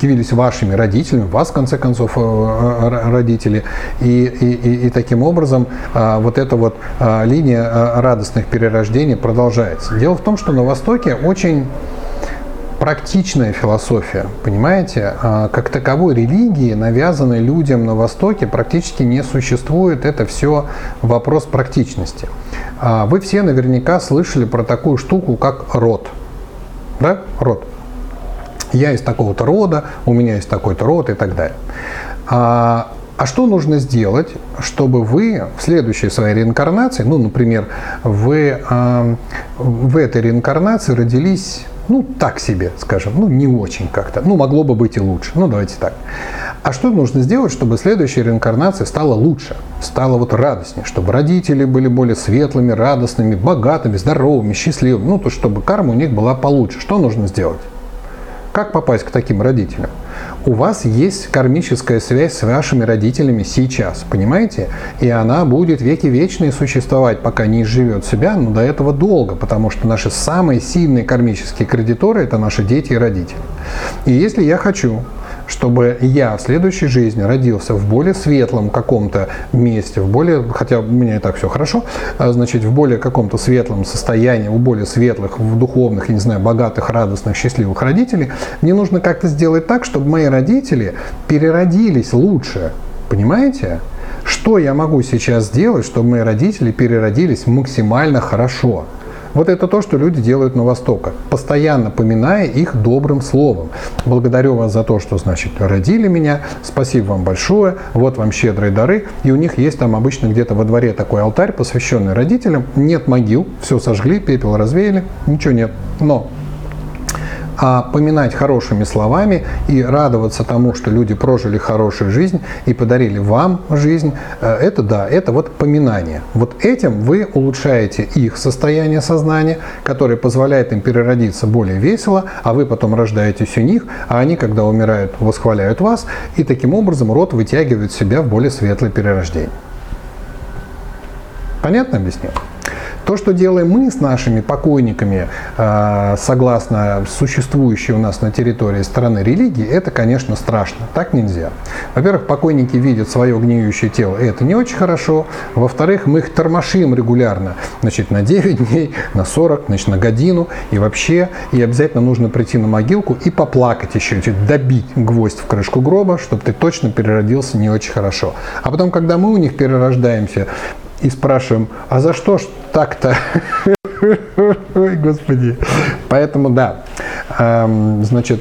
Speaker 1: явились вашими родителями, вас, в конце концов, э, родители. И, и, и таким образом вот эта вот линия радостных перерождений продолжается. Дело в том, что на Востоке очень практичная философия, понимаете? А, как таковой религии, навязанной людям на Востоке, практически не существует. Это все вопрос практичности. А, вы все наверняка слышали про такую штуку, как род. Да? Род. Я из такого-то рода, у меня есть такой-то род и так далее. А, а что нужно сделать, чтобы вы в следующей своей реинкарнации, ну, например, вы в этой реинкарнации родились ну, так себе, скажем, ну, не очень как-то. Ну, могло бы быть и лучше. Ну, давайте так. А что нужно сделать, чтобы следующая реинкарнация стала лучше, стала вот радостнее, чтобы родители были более светлыми, радостными, богатыми, здоровыми, счастливыми, ну, то, чтобы карма у них была получше. Что нужно сделать? Как попасть к таким родителям? У вас есть кармическая связь с вашими родителями сейчас, понимаете? И она будет веки вечные существовать, пока не изживет себя, но до этого долго, потому что наши самые сильные кармические кредиторы – это наши дети и родители. И если я хочу чтобы я в следующей жизни родился в более светлом каком-то месте, в более, хотя у меня и так все хорошо, а, значит, в более каком-то светлом состоянии, у более светлых, в духовных, я не знаю, богатых, радостных, счастливых родителей, мне нужно как-то сделать так, чтобы мои родители переродились лучше. Понимаете? Что я могу сейчас сделать, чтобы мои родители переродились максимально хорошо? Вот это то, что люди делают на Востоке, постоянно поминая их добрым словом. Благодарю вас за то, что, значит, родили меня, спасибо вам большое, вот вам щедрые дары. И у них есть там обычно где-то во дворе такой алтарь, посвященный родителям. Нет могил, все сожгли, пепел развеяли, ничего нет. Но а поминать хорошими словами и радоваться тому, что люди прожили хорошую жизнь и подарили вам жизнь, э, это да, это вот поминание. Вот этим вы улучшаете их состояние сознания, которое позволяет им переродиться более весело, а вы потом рождаетесь у них, а они, когда умирают, восхваляют вас, и таким образом род вытягивает себя в более светлое перерождение. Понятно объяснил? То, что делаем мы с нашими покойниками, а, согласно существующей у нас на территории страны религии, это, конечно, страшно. Так нельзя. Во-первых, покойники видят свое гниющее тело, и это не очень хорошо. Во-вторых, мы их тормошим регулярно. Значит, на 9 дней, на 40, значит, на годину и вообще. И обязательно нужно прийти на могилку и поплакать еще, добить гвоздь в крышку гроба, чтобы ты точно переродился не очень хорошо. А потом, когда мы у них перерождаемся, и спрашиваем, а за что ж так-то? [laughs] Ой, Господи. Поэтому да, эм, значит,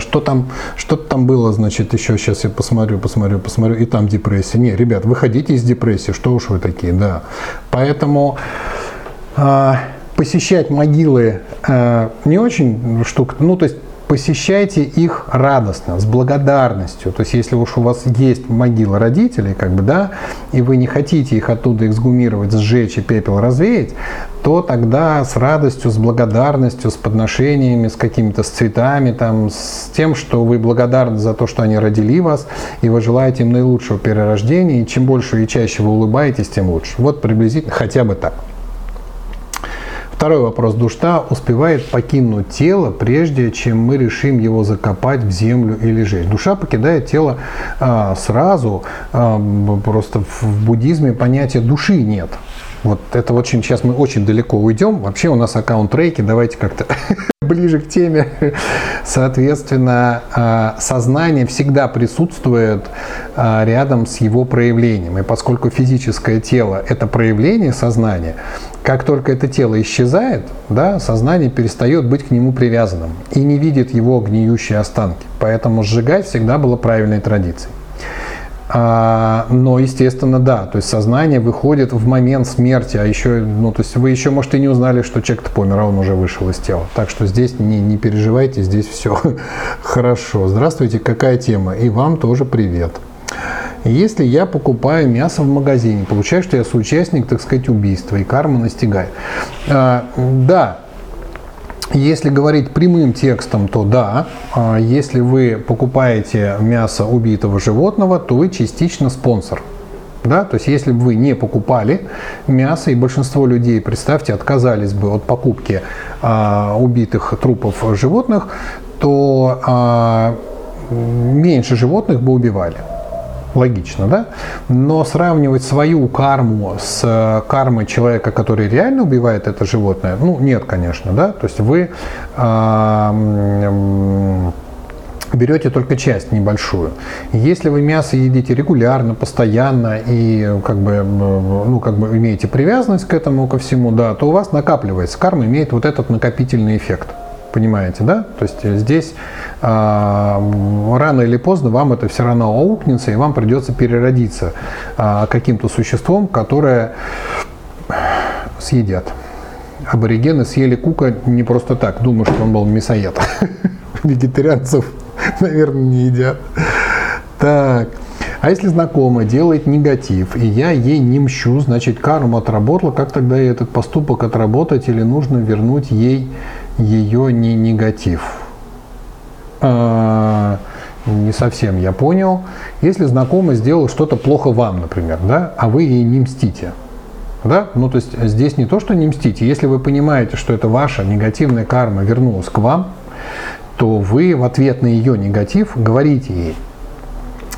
Speaker 1: что там, что там было, значит, еще сейчас я посмотрю, посмотрю, посмотрю, и там депрессия. Не, ребят, выходите из депрессии, что уж вы такие, да. Поэтому э, посещать могилы э, не очень штука, ну, то есть посещайте их радостно, с благодарностью. То есть, если уж у вас есть могила родителей, как бы, да, и вы не хотите их оттуда эксгумировать, сжечь и пепел развеять, то тогда с радостью, с благодарностью, с подношениями, с какими-то с цветами, там, с тем, что вы благодарны за то, что они родили вас, и вы желаете им наилучшего перерождения, и чем больше и чаще вы улыбаетесь, тем лучше. Вот приблизительно хотя бы так. Второй вопрос. Душа успевает покинуть тело, прежде чем мы решим его закопать в землю или сжечь. Душа покидает тело а, сразу. А, просто в буддизме понятия души нет. Вот это очень, сейчас мы очень далеко уйдем. Вообще у нас аккаунт рейки, давайте как-то [laughs] ближе к теме. Соответственно, а, сознание всегда присутствует а, рядом с его проявлением. И поскольку физическое тело – это проявление сознания, как только это тело исчезает, да, сознание перестает быть к нему привязанным и не видит его гниющие останки. Поэтому сжигать всегда было правильной традицией. А, но, естественно, да, то есть сознание выходит в момент смерти, а еще, ну, то есть вы еще, может, и не узнали, что человек-то помер, а он уже вышел из тела. Так что здесь не, не переживайте, здесь все [laughs] хорошо. Здравствуйте, какая тема? И вам тоже привет. Если я покупаю мясо в магазине, получаю, что я соучастник, так сказать, убийства, и карма настигает. А, да, если говорить прямым текстом, то да. А если вы покупаете мясо убитого животного, то вы частично спонсор. Да? То есть если бы вы не покупали мясо, и большинство людей, представьте, отказались бы от покупки а, убитых трупов животных, то а, меньше животных бы убивали. Логично, да? Но сравнивать свою карму с э, кармой человека, который реально убивает это животное, ну, нет, конечно, да? То есть вы э, берете только часть небольшую. Если вы мясо едите регулярно, постоянно и как бы, ну, как бы имеете привязанность к этому, ко всему, да, то у вас накапливается. Карма имеет вот этот накопительный эффект. Понимаете, да? То есть здесь э, рано или поздно вам это все равно аукнется, и вам придется переродиться э, каким-то существом, которое съедят. Аборигены съели кука не просто так, думаю, что он был мясоед. [laughs] Вегетарианцев, наверное, не едят. Так. А если знакомая делает негатив, и я ей не мщу, значит карма отработала, как тогда этот поступок отработать или нужно вернуть ей ее не негатив. э, не совсем я понял. Если знакомый сделал что-то плохо вам, например, да, а вы ей не мстите, да? Ну, то есть здесь не то, что не мстите. Если вы понимаете, что это ваша негативная карма вернулась к вам, то вы в ответ на ее негатив говорите ей,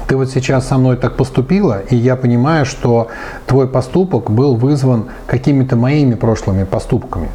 Speaker 1: ты вот сейчас со мной так поступила, и я понимаю, что твой поступок был вызван какими-то моими прошлыми поступками.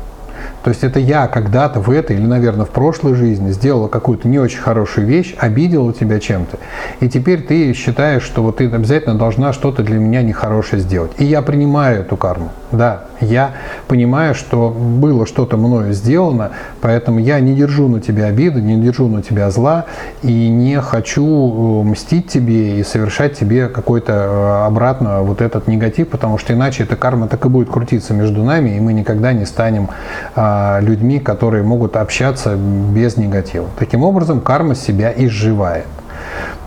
Speaker 1: То есть это я когда-то в этой или, наверное, в прошлой жизни сделала какую-то не очень хорошую вещь, обидела тебя чем-то. И теперь ты считаешь, что вот ты обязательно должна что-то для меня нехорошее сделать. И я принимаю эту карму. Да, я понимаю, что было что-то мною сделано, поэтому я не держу на тебя обиды, не держу на тебя зла и не хочу э, мстить тебе и совершать тебе какой-то э, обратно вот этот негатив, потому что иначе эта карма так и будет крутиться между нами, и мы никогда не станем а, людьми, которые могут общаться без негатива. Таким образом, карма себя изживает.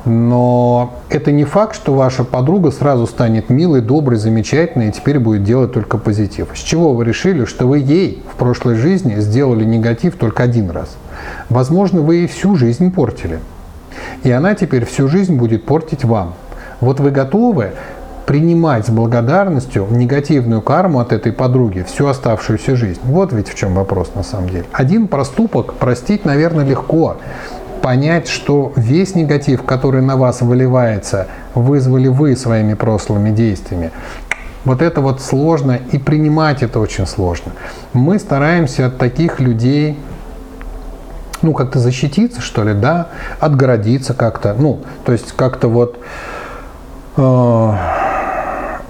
Speaker 1: Но это не факт, что ваша подруга сразу станет милой, доброй, замечательной и теперь будет делать только позитив. С чего вы решили, что вы ей в прошлой жизни сделали негатив только один раз? Возможно, вы ей всю жизнь портили. И она теперь всю жизнь будет портить вам. Вот вы готовы принимать с благодарностью негативную карму от этой подруги всю оставшуюся жизнь. Вот ведь в чем вопрос на самом деле. Один проступок простить, наверное, легко понять, что весь негатив, который на вас выливается, вызвали вы своими прошлыми действиями. Вот это вот сложно, и принимать это очень сложно. Мы стараемся от таких людей ну, как-то защититься, что ли, да, отгородиться как-то, ну, то есть как-то вот э,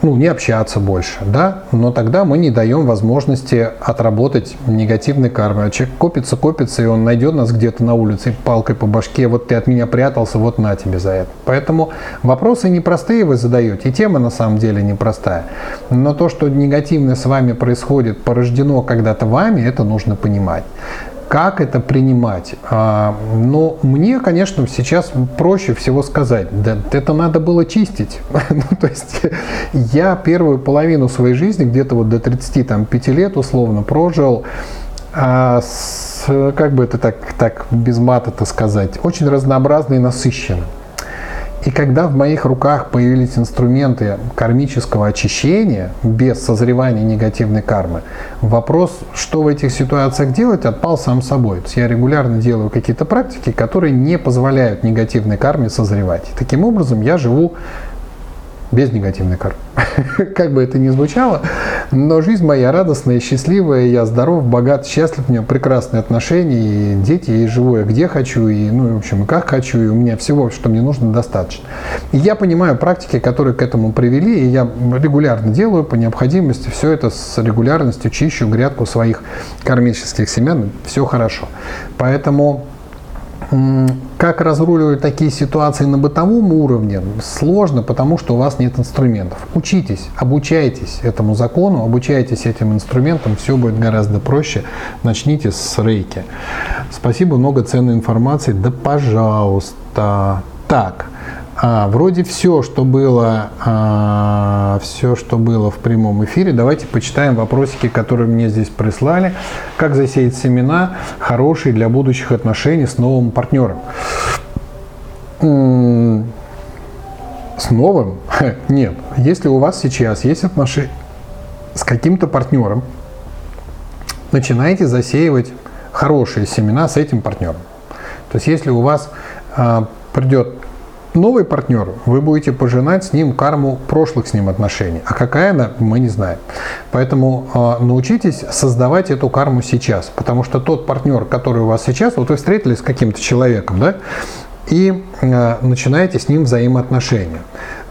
Speaker 1: ну, не общаться больше, да, но тогда мы не даем возможности отработать негативный кармы. А человек копится, копится, и он найдет нас где-то на улице палкой по башке, вот ты от меня прятался, вот на тебе за это. Поэтому вопросы непростые вы задаете, и тема на самом деле непростая. Но то, что негативное с вами происходит, порождено когда-то вами, это нужно понимать как это принимать. А, но мне, конечно, сейчас проще всего сказать, да это надо было чистить. [laughs] ну, то есть я первую половину своей жизни, где-то вот до 35 лет условно, прожил а, с, как бы это так, так без мата-то сказать, очень разнообразно и насыщенно. И когда в моих руках появились инструменты кармического очищения без созревания негативной кармы, вопрос, что в этих ситуациях делать, отпал сам собой. То есть я регулярно делаю какие-то практики, которые не позволяют негативной карме созревать. И таким образом я живу без негативной кармы. [laughs] как бы это ни звучало, но жизнь моя радостная, счастливая, я здоров, богат, счастлив, у меня прекрасные отношения, и дети, и живу я где хочу, и, ну, в общем, и как хочу, и у меня всего, что мне нужно, достаточно. И я понимаю практики, которые к этому привели, и я регулярно делаю по необходимости все это с регулярностью, чищу грядку своих кармических семян, все хорошо. Поэтому как разруливать такие ситуации на бытовом уровне сложно, потому что у вас нет инструментов. Учитесь, обучайтесь этому закону, обучайтесь этим инструментам, все будет гораздо проще. Начните с рейки. Спасибо, много ценной информации. Да пожалуйста. Так, а, вроде все, что было, а, все, что было в прямом эфире. Давайте почитаем вопросики, которые мне здесь прислали. Как засеять семена хорошие для будущих отношений с новым партнером? С новым? [laughs] Нет. Если у вас сейчас есть отношения с каким-то партнером, начинайте засеивать хорошие семена с этим партнером. То есть если у вас а, придет новый партнер, вы будете пожинать с ним карму прошлых с ним отношений. А какая она, мы не знаем. Поэтому э, научитесь создавать эту карму сейчас. Потому что тот партнер, который у вас сейчас, вот вы встретились с каким-то человеком, да, и э, начинаете с ним взаимоотношения.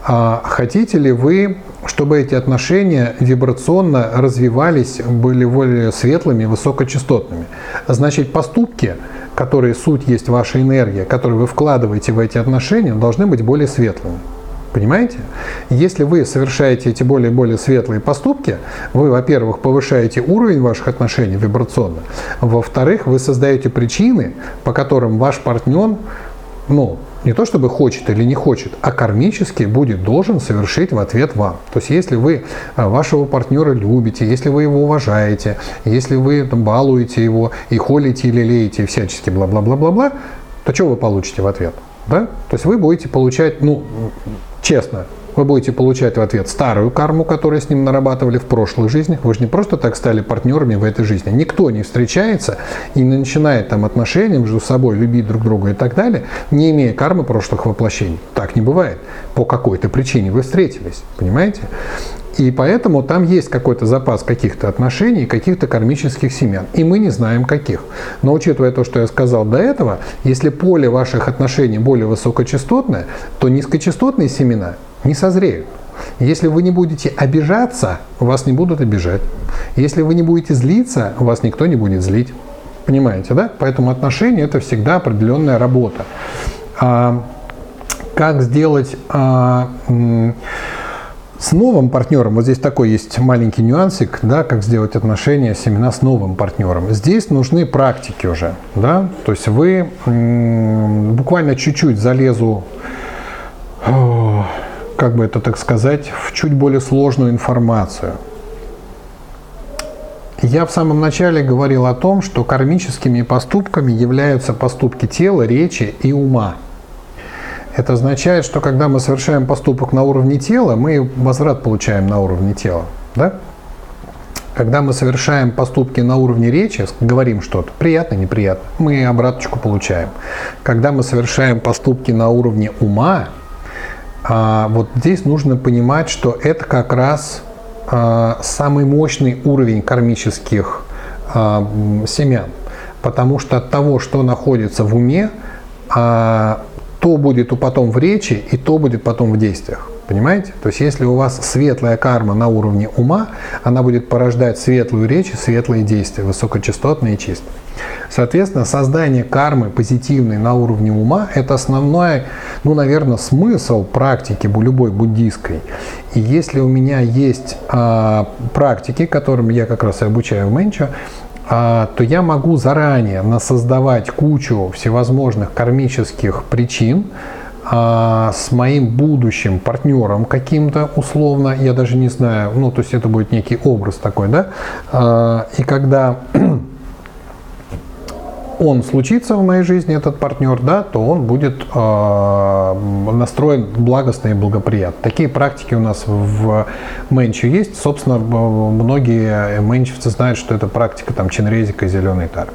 Speaker 1: А хотите ли вы, чтобы эти отношения вибрационно развивались, были более светлыми, высокочастотными? Значит, поступки – которые суть есть ваша энергия, которую вы вкладываете в эти отношения, должны быть более светлыми. Понимаете? Если вы совершаете эти более более светлые поступки, вы, во-первых, повышаете уровень ваших отношений вибрационно, во-вторых, вы создаете причины, по которым ваш партнер ну, не то чтобы хочет или не хочет, а кармически будет должен совершить в ответ вам. То есть если вы а, вашего партнера любите, если вы его уважаете, если вы там, балуете его и холите или леете всячески бла-бла-бла-бла-бла, то что вы получите в ответ? Да? То есть вы будете получать, ну, честно, вы будете получать в ответ старую карму, которую с ним нарабатывали в прошлых жизнях. Вы же не просто так стали партнерами в этой жизни. Никто не встречается и не начинает там отношения между собой, любить друг друга и так далее, не имея кармы прошлых воплощений. Так не бывает. По какой-то причине вы встретились. Понимаете? И поэтому там есть какой-то запас каких-то отношений, каких-то кармических семян. И мы не знаем каких. Но учитывая то, что я сказал до этого, если поле ваших отношений более высокочастотное, то низкочастотные семена не созреют. Если вы не будете обижаться, вас не будут обижать. Если вы не будете злиться, вас никто не будет злить. Понимаете, да? Поэтому отношения это всегда определенная работа. А, как сделать а, с новым партнером, вот здесь такой есть маленький нюансик, да, как сделать отношения семена с новым партнером. Здесь нужны практики уже, да, то есть вы буквально чуть-чуть залезу, как бы это так сказать, в чуть более сложную информацию. Я в самом начале говорил о том, что кармическими поступками являются поступки тела, речи и ума – это означает, что когда мы совершаем поступок на уровне тела, мы возврат получаем на уровне тела. Да? Когда мы совершаем поступки на уровне речи, говорим что-то, приятно, неприятно, мы обраточку получаем. Когда мы совершаем поступки на уровне ума, а, вот здесь нужно понимать, что это как раз а, самый мощный уровень кармических а, семян. Потому что от того, что находится в уме, то будет потом в речи, и то будет потом в действиях. Понимаете? То есть если у вас светлая карма на уровне ума, она будет порождать светлую речь светлые действия, высокочастотные и чистые. Соответственно, создание кармы позитивной на уровне ума – это основной, ну, наверное, смысл практики любой буддийской. И если у меня есть э, практики, которым я как раз и обучаю в Менчо, а, то я могу заранее насоздавать кучу всевозможных кармических причин а, с моим будущим партнером каким-то условно, я даже не знаю, ну то есть это будет некий образ такой, да, а, и когда [clears throat] он случится в моей жизни, этот партнер, да, то он будет э, настроен благостно и благоприятно. Такие практики у нас в Менче есть. Собственно, многие менчевцы знают, что это практика там чинрезика и зеленый тар.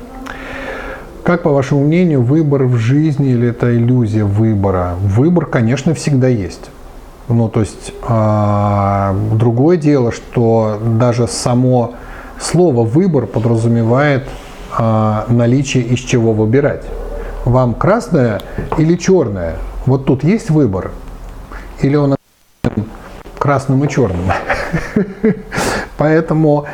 Speaker 1: Как, по вашему мнению, выбор в жизни или это иллюзия выбора? Выбор, конечно, всегда есть. Ну, то есть, э, другое дело, что даже само слово «выбор» подразумевает а, наличие из чего выбирать. Вам красное или черное? Вот тут есть выбор? Или он красным и черным? [laughs] Поэтому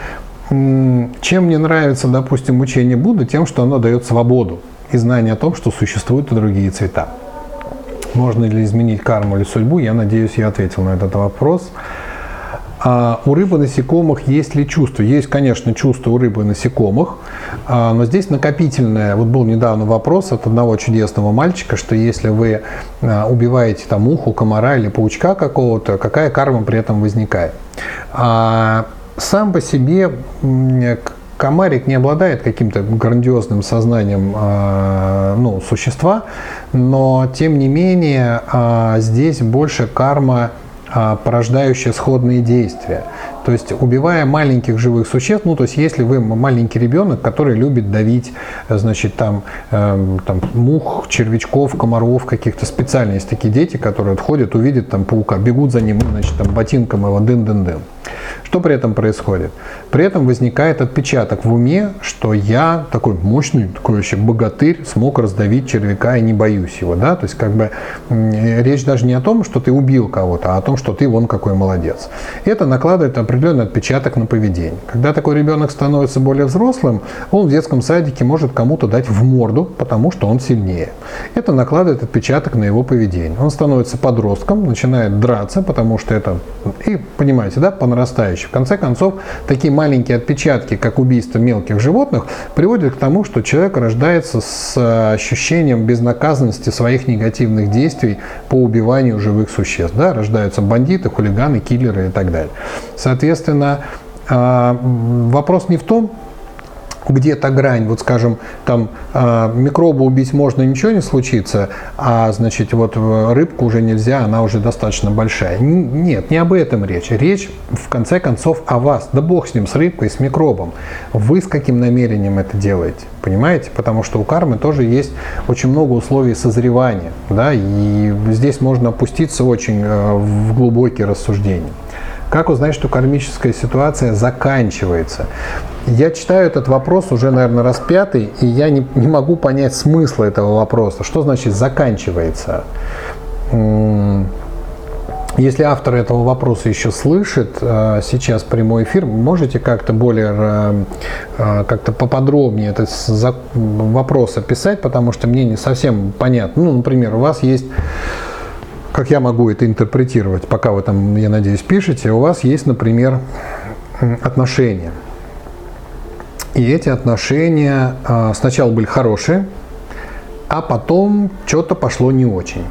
Speaker 1: чем мне нравится, допустим, учение Будды, тем, что оно дает свободу и знание о том, что существуют и другие цвета. Можно ли изменить карму или судьбу? Я надеюсь, я ответил на этот вопрос. А у рыбы насекомых есть ли чувство? Есть, конечно, чувство у рыбы насекомых, а, но здесь накопительное. Вот был недавно вопрос от одного чудесного мальчика, что если вы а, убиваете там муху, комара или паучка какого-то, какая карма при этом возникает? А сам по себе комарик не обладает каким-то грандиозным сознанием э, ну, существа, но тем не менее э, здесь больше карма а, порождающие сходные действия. То есть убивая маленьких живых существ, ну то есть если вы маленький ребенок, который любит давить, значит там, э, там мух, червячков, комаров каких-то специально есть такие дети, которые отходят, увидят там паука, бегут за ним, значит там ботинком его дын-дын-дын. Что при этом происходит? При этом возникает отпечаток в уме, что я такой мощный, такой вообще богатырь, смог раздавить червяка и не боюсь его. Да? То есть как бы речь даже не о том, что ты убил кого-то, а о том, что ты вон какой молодец. Это накладывает определенный отпечаток на поведение. Когда такой ребенок становится более взрослым, он в детском садике может кому-то дать в морду, потому что он сильнее. Это накладывает отпечаток на его поведение. Он становится подростком, начинает драться, потому что это, и понимаете, да, по нарастающей. В конце концов, такие маленькие отпечатки, как убийство мелких животных, приводят к тому, что человек рождается с э, ощущением безнаказанности своих негативных действий по убиванию живых существ. Да? Рождаются бандиты, хулиганы, киллеры и так далее. Соответственно, э, вопрос не в том, где-то грань, вот скажем, там э, микроба убить можно, ничего не случится, а значит вот рыбку уже нельзя, она уже достаточно большая. Нет, не об этом речь. Речь в конце концов о вас. Да бог с ним, с рыбкой, с микробом. Вы с каким намерением это делаете, понимаете? Потому что у кармы тоже есть очень много условий созревания, да, и здесь можно опуститься очень э, в глубокие рассуждения. Как узнать, что кармическая ситуация заканчивается? Я читаю этот вопрос уже, наверное, раз пятый, и я не, не могу понять смысла этого вопроса. Что значит заканчивается? Если автор этого вопроса еще слышит э, сейчас прямой эфир, можете как-то более, э, э, как-то поподробнее этот вопрос описать, потому что мне не совсем понятно. Ну, например, у вас есть как я могу это интерпретировать, пока вы там, я надеюсь, пишете, у вас есть, например, отношения. И эти отношения а, сначала были хорошие, а потом что-то пошло не очень.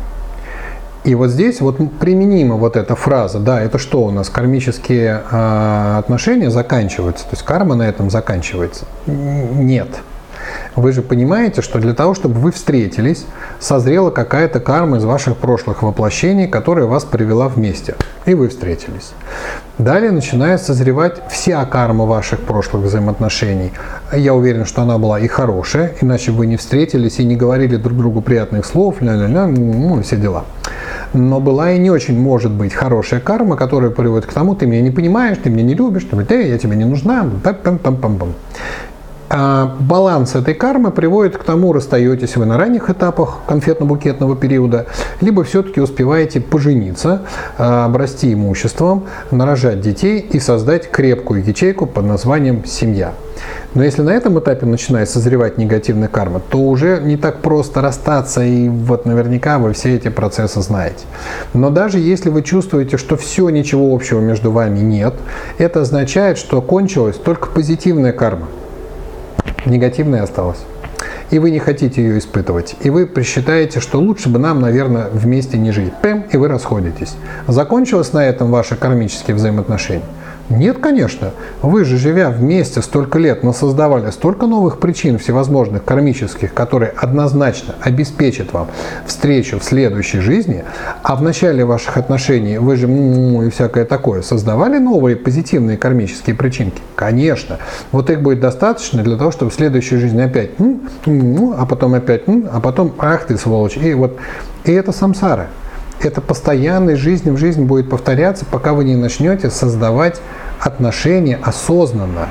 Speaker 1: И вот здесь вот применима вот эта фраза, да, это что у нас, кармические э, отношения заканчиваются, то есть карма на этом заканчивается? Нет. Вы же понимаете, что для того, чтобы вы встретились, созрела какая-то карма из ваших прошлых воплощений, которая вас привела вместе. И вы встретились. Далее начинает созревать вся карма ваших прошлых взаимоотношений. Я уверен, что она была и хорошая, иначе вы не встретились и не говорили друг другу приятных слов, ля-ля-ля, ну, все дела. Но была и не очень, может быть, хорошая карма, которая приводит к тому, ты меня не понимаешь, ты меня не любишь, ты, я тебе не нужна, пам-пам-пам-пам. А баланс этой кармы приводит к тому, расстаетесь вы на ранних этапах конфетно-букетного периода, либо все-таки успеваете пожениться, а, обрасти имуществом, нарожать детей и создать крепкую ячейку под названием «семья». Но если на этом этапе начинает созревать негативная карма, то уже не так просто расстаться, и вот наверняка вы все эти процессы знаете. Но даже если вы чувствуете, что все, ничего общего между вами нет, это означает, что кончилась только позитивная карма – негативная осталась. И вы не хотите ее испытывать. И вы присчитаете, что лучше бы нам, наверное, вместе не жить. Пэм, и вы расходитесь. Закончилось на этом ваши кармические взаимоотношения? Нет, конечно. Вы же, живя вместе столько лет, насоздавали столько новых причин всевозможных кармических, которые однозначно обеспечат вам встречу в следующей жизни, а в начале ваших отношений вы же и всякое такое создавали новые позитивные кармические причинки? Конечно. Вот их будет достаточно для того, чтобы в следующей жизни опять а потом опять а потом ах ты сволочь. И вот и это самсара это постоянной жизни в жизнь будет повторяться, пока вы не начнете создавать отношения осознанно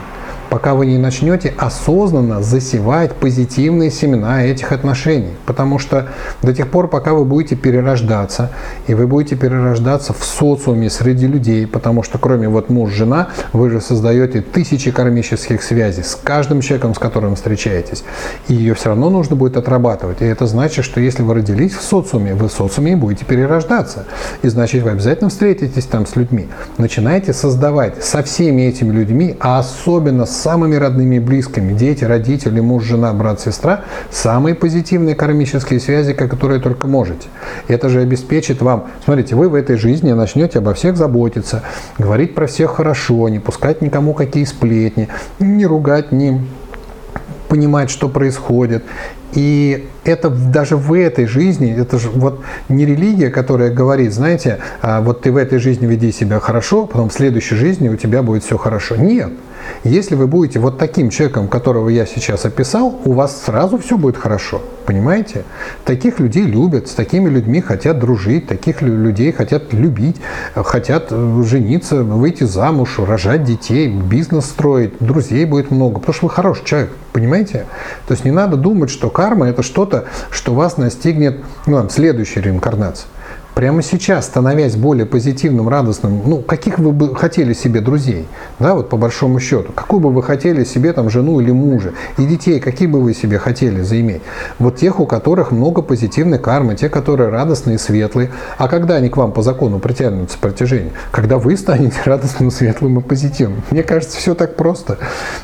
Speaker 1: пока вы не начнете осознанно засевать позитивные семена этих отношений. Потому что до тех пор, пока вы будете перерождаться, и вы будете перерождаться в социуме среди людей, потому что кроме вот муж-жена, вы же создаете тысячи кармических связей с каждым человеком, с которым встречаетесь. И ее все равно нужно будет отрабатывать. И это значит, что если вы родились в социуме, вы в социуме будете перерождаться. И значит, вы обязательно встретитесь там с людьми. Начинайте создавать со всеми этими людьми, а особенно с самыми родными и близкими, дети, родители, муж, жена, брат, сестра, самые позитивные кармические связи, которые только можете. Это же обеспечит вам, смотрите, вы в этой жизни начнете обо всех заботиться, говорить про всех хорошо, не пускать никому какие сплетни, не ругать, не понимать, что происходит. И это даже в этой жизни, это же вот не религия, которая говорит, знаете, «А вот ты в этой жизни веди себя хорошо, потом в следующей жизни у тебя будет все хорошо. Нет. Если вы будете вот таким человеком, которого я сейчас описал, у вас сразу все будет хорошо. Понимаете? Таких людей любят, с такими людьми хотят дружить, таких людей хотят любить, хотят э, жениться, выйти замуж, рожать детей, бизнес строить, друзей будет много, потому что вы хороший человек, понимаете? То есть не надо думать, что карма это что-то, что вас настигнет ну, там, следующей реинкарнации прямо сейчас, становясь более позитивным, радостным, ну, каких вы бы хотели себе друзей, да, вот по большому счету, какую бы вы хотели себе там жену или мужа, и детей, какие бы вы себе хотели заиметь, вот тех, у которых много позитивной кармы, те, которые радостные светлые, а когда они к вам по закону притянутся притяжение? Когда вы станете [laughs] радостным, светлым и позитивным. Мне кажется, все так просто.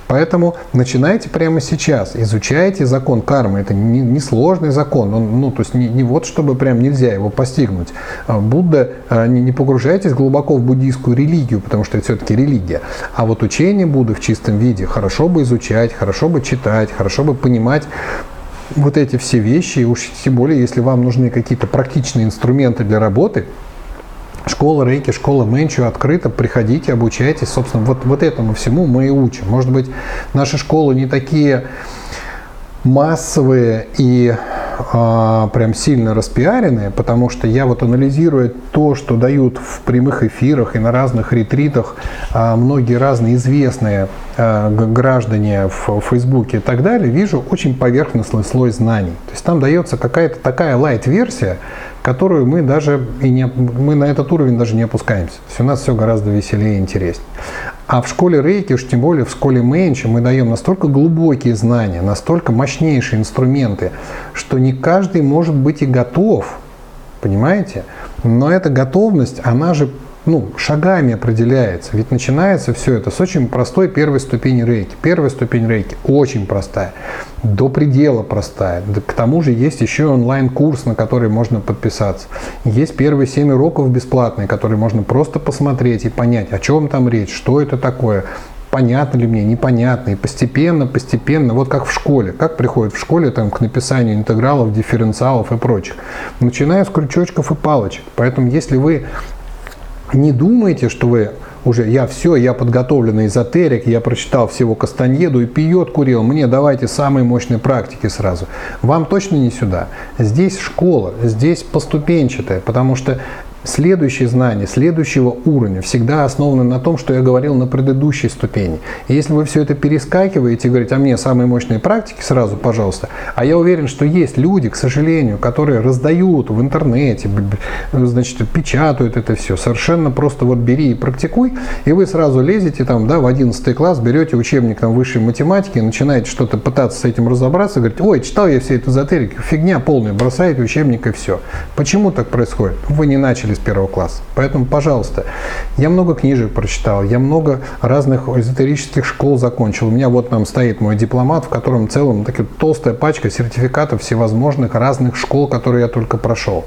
Speaker 1: Поэтому начинайте прямо сейчас, изучайте закон кармы, это не, не сложный закон, он, ну, то есть не, не вот, чтобы прям нельзя его постигнуть, Будда, а, не, погружайтесь глубоко в буддийскую религию, потому что это все-таки религия. А вот учение Будды в чистом виде хорошо бы изучать, хорошо бы читать, хорошо бы понимать вот эти все вещи, и уж тем более, если вам нужны какие-то практичные инструменты для работы, Школа рейки, школа Мэнчу открыта, приходите, обучайтесь. Собственно, вот, вот этому всему мы и учим. Может быть, наши школы не такие массовые и а, прям сильно распиаренные, потому что я вот анализируя то, что дают в прямых эфирах и на разных ретритах а, многие разные известные а, граждане в Фейсбуке и так далее, вижу очень поверхностный слой знаний. То есть там дается какая-то такая лайт-версия, которую мы даже и не, мы на этот уровень даже не опускаемся. То есть у нас все гораздо веселее и интереснее. А в школе рейки, уж тем более в школе Мэнчи, мы даем настолько глубокие знания, настолько мощнейшие инструменты, что не каждый может быть и готов, понимаете? Но эта готовность, она же ну, шагами определяется. Ведь начинается все это с очень простой первой ступени рейки. Первая ступень рейки очень простая, до предела простая. К тому же есть еще онлайн-курс, на который можно подписаться. Есть первые семь уроков бесплатные, которые можно просто посмотреть и понять, о чем там речь, что это такое, понятно ли мне, непонятно. И постепенно, постепенно, вот как в школе. Как приходит в школе там, к написанию интегралов, дифференциалов и прочих. Начиная с крючочков и палочек. Поэтому если вы не думайте, что вы уже я все, я подготовленный эзотерик, я прочитал всего Кастаньеду и пьет, курил. Мне давайте самые мощные практики сразу. Вам точно не сюда. Здесь школа, здесь поступенчатая, потому что Следующие знания, следующего уровня всегда основаны на том, что я говорил на предыдущей ступени. И если вы все это перескакиваете и говорите, а мне самые мощные практики сразу, пожалуйста, а я уверен, что есть люди, к сожалению, которые раздают в интернете, значит, печатают это все, совершенно просто вот бери и практикуй, и вы сразу лезете там, да, в 11 класс, берете учебник там высшей математики, начинаете что-то пытаться с этим разобраться, говорите, ой, читал я все это эзотерики, фигня полная, бросаете учебник и все. Почему так происходит? Вы не начали с первого класса. Поэтому, пожалуйста, я много книжек прочитал, я много разных эзотерических школ закончил. У меня вот там стоит мой дипломат, в котором в целом такая толстая пачка сертификатов всевозможных разных школ, которые я только прошел.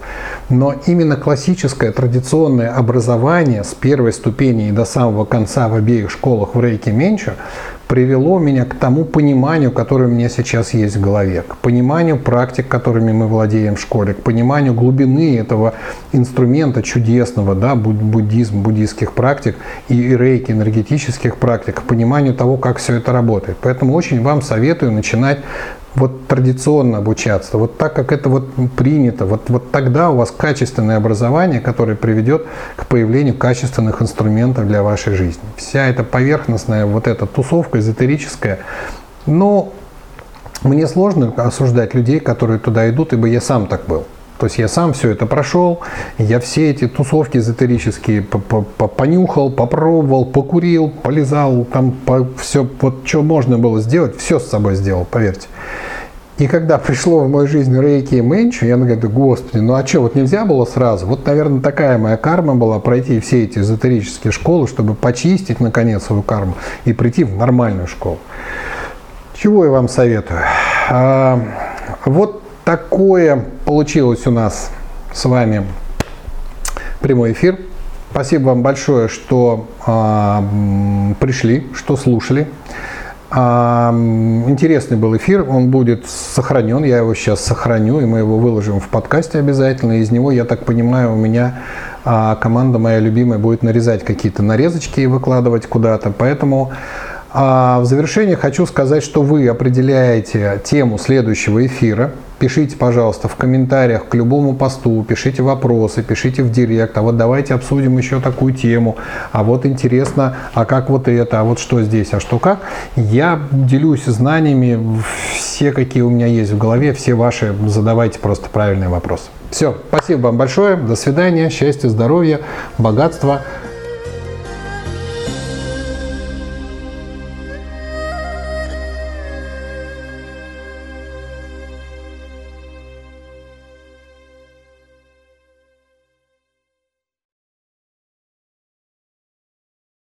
Speaker 1: Но именно классическое традиционное образование с первой ступени и до самого конца в обеих школах в Рейке Менчу привело меня к тому пониманию, которое у меня сейчас есть в голове, к пониманию практик, которыми мы владеем в школе, к пониманию глубины этого инструмента чудесного, да, буддизм, буддийских практик и рейки, энергетических практик, к пониманию того, как все это работает. Поэтому очень вам советую начинать вот традиционно обучаться, вот так, как это вот принято, вот, вот тогда у вас качественное образование, которое приведет к появлению качественных инструментов для вашей жизни. Вся эта поверхностная вот эта тусовка эзотерическая, но мне сложно осуждать людей, которые туда идут, ибо я сам так был. То есть я сам все это прошел, я все эти тусовки эзотерические понюхал, попробовал, покурил, полезал, там по, все, вот что можно было сделать, все с собой сделал, поверьте. И когда пришло в мою жизнь рейки и менчу, я говорю, господи, ну а что, вот нельзя было сразу? Вот, наверное, такая моя карма была, пройти все эти эзотерические школы, чтобы почистить, наконец, свою карму и прийти в нормальную школу. Чего я вам советую? А, вот такое получилось у нас с вами прямой эфир. Спасибо вам большое, что э, пришли, что слушали. Э, интересный был эфир, он будет сохранен, я его сейчас сохраню, и мы его выложим в подкасте обязательно. Из него, я так понимаю, у меня э, команда моя любимая будет нарезать какие-то нарезочки и выкладывать куда-то. Поэтому а в завершение хочу сказать, что вы определяете тему следующего эфира. Пишите, пожалуйста, в комментариях к любому посту, пишите вопросы, пишите в директ, а вот давайте обсудим еще такую тему, а вот интересно, а как вот это, а вот что здесь, а что как. Я делюсь знаниями, все, какие у меня есть в голове, все ваши, задавайте просто правильные вопросы. Все, спасибо вам большое, до свидания, счастья, здоровья, богатства.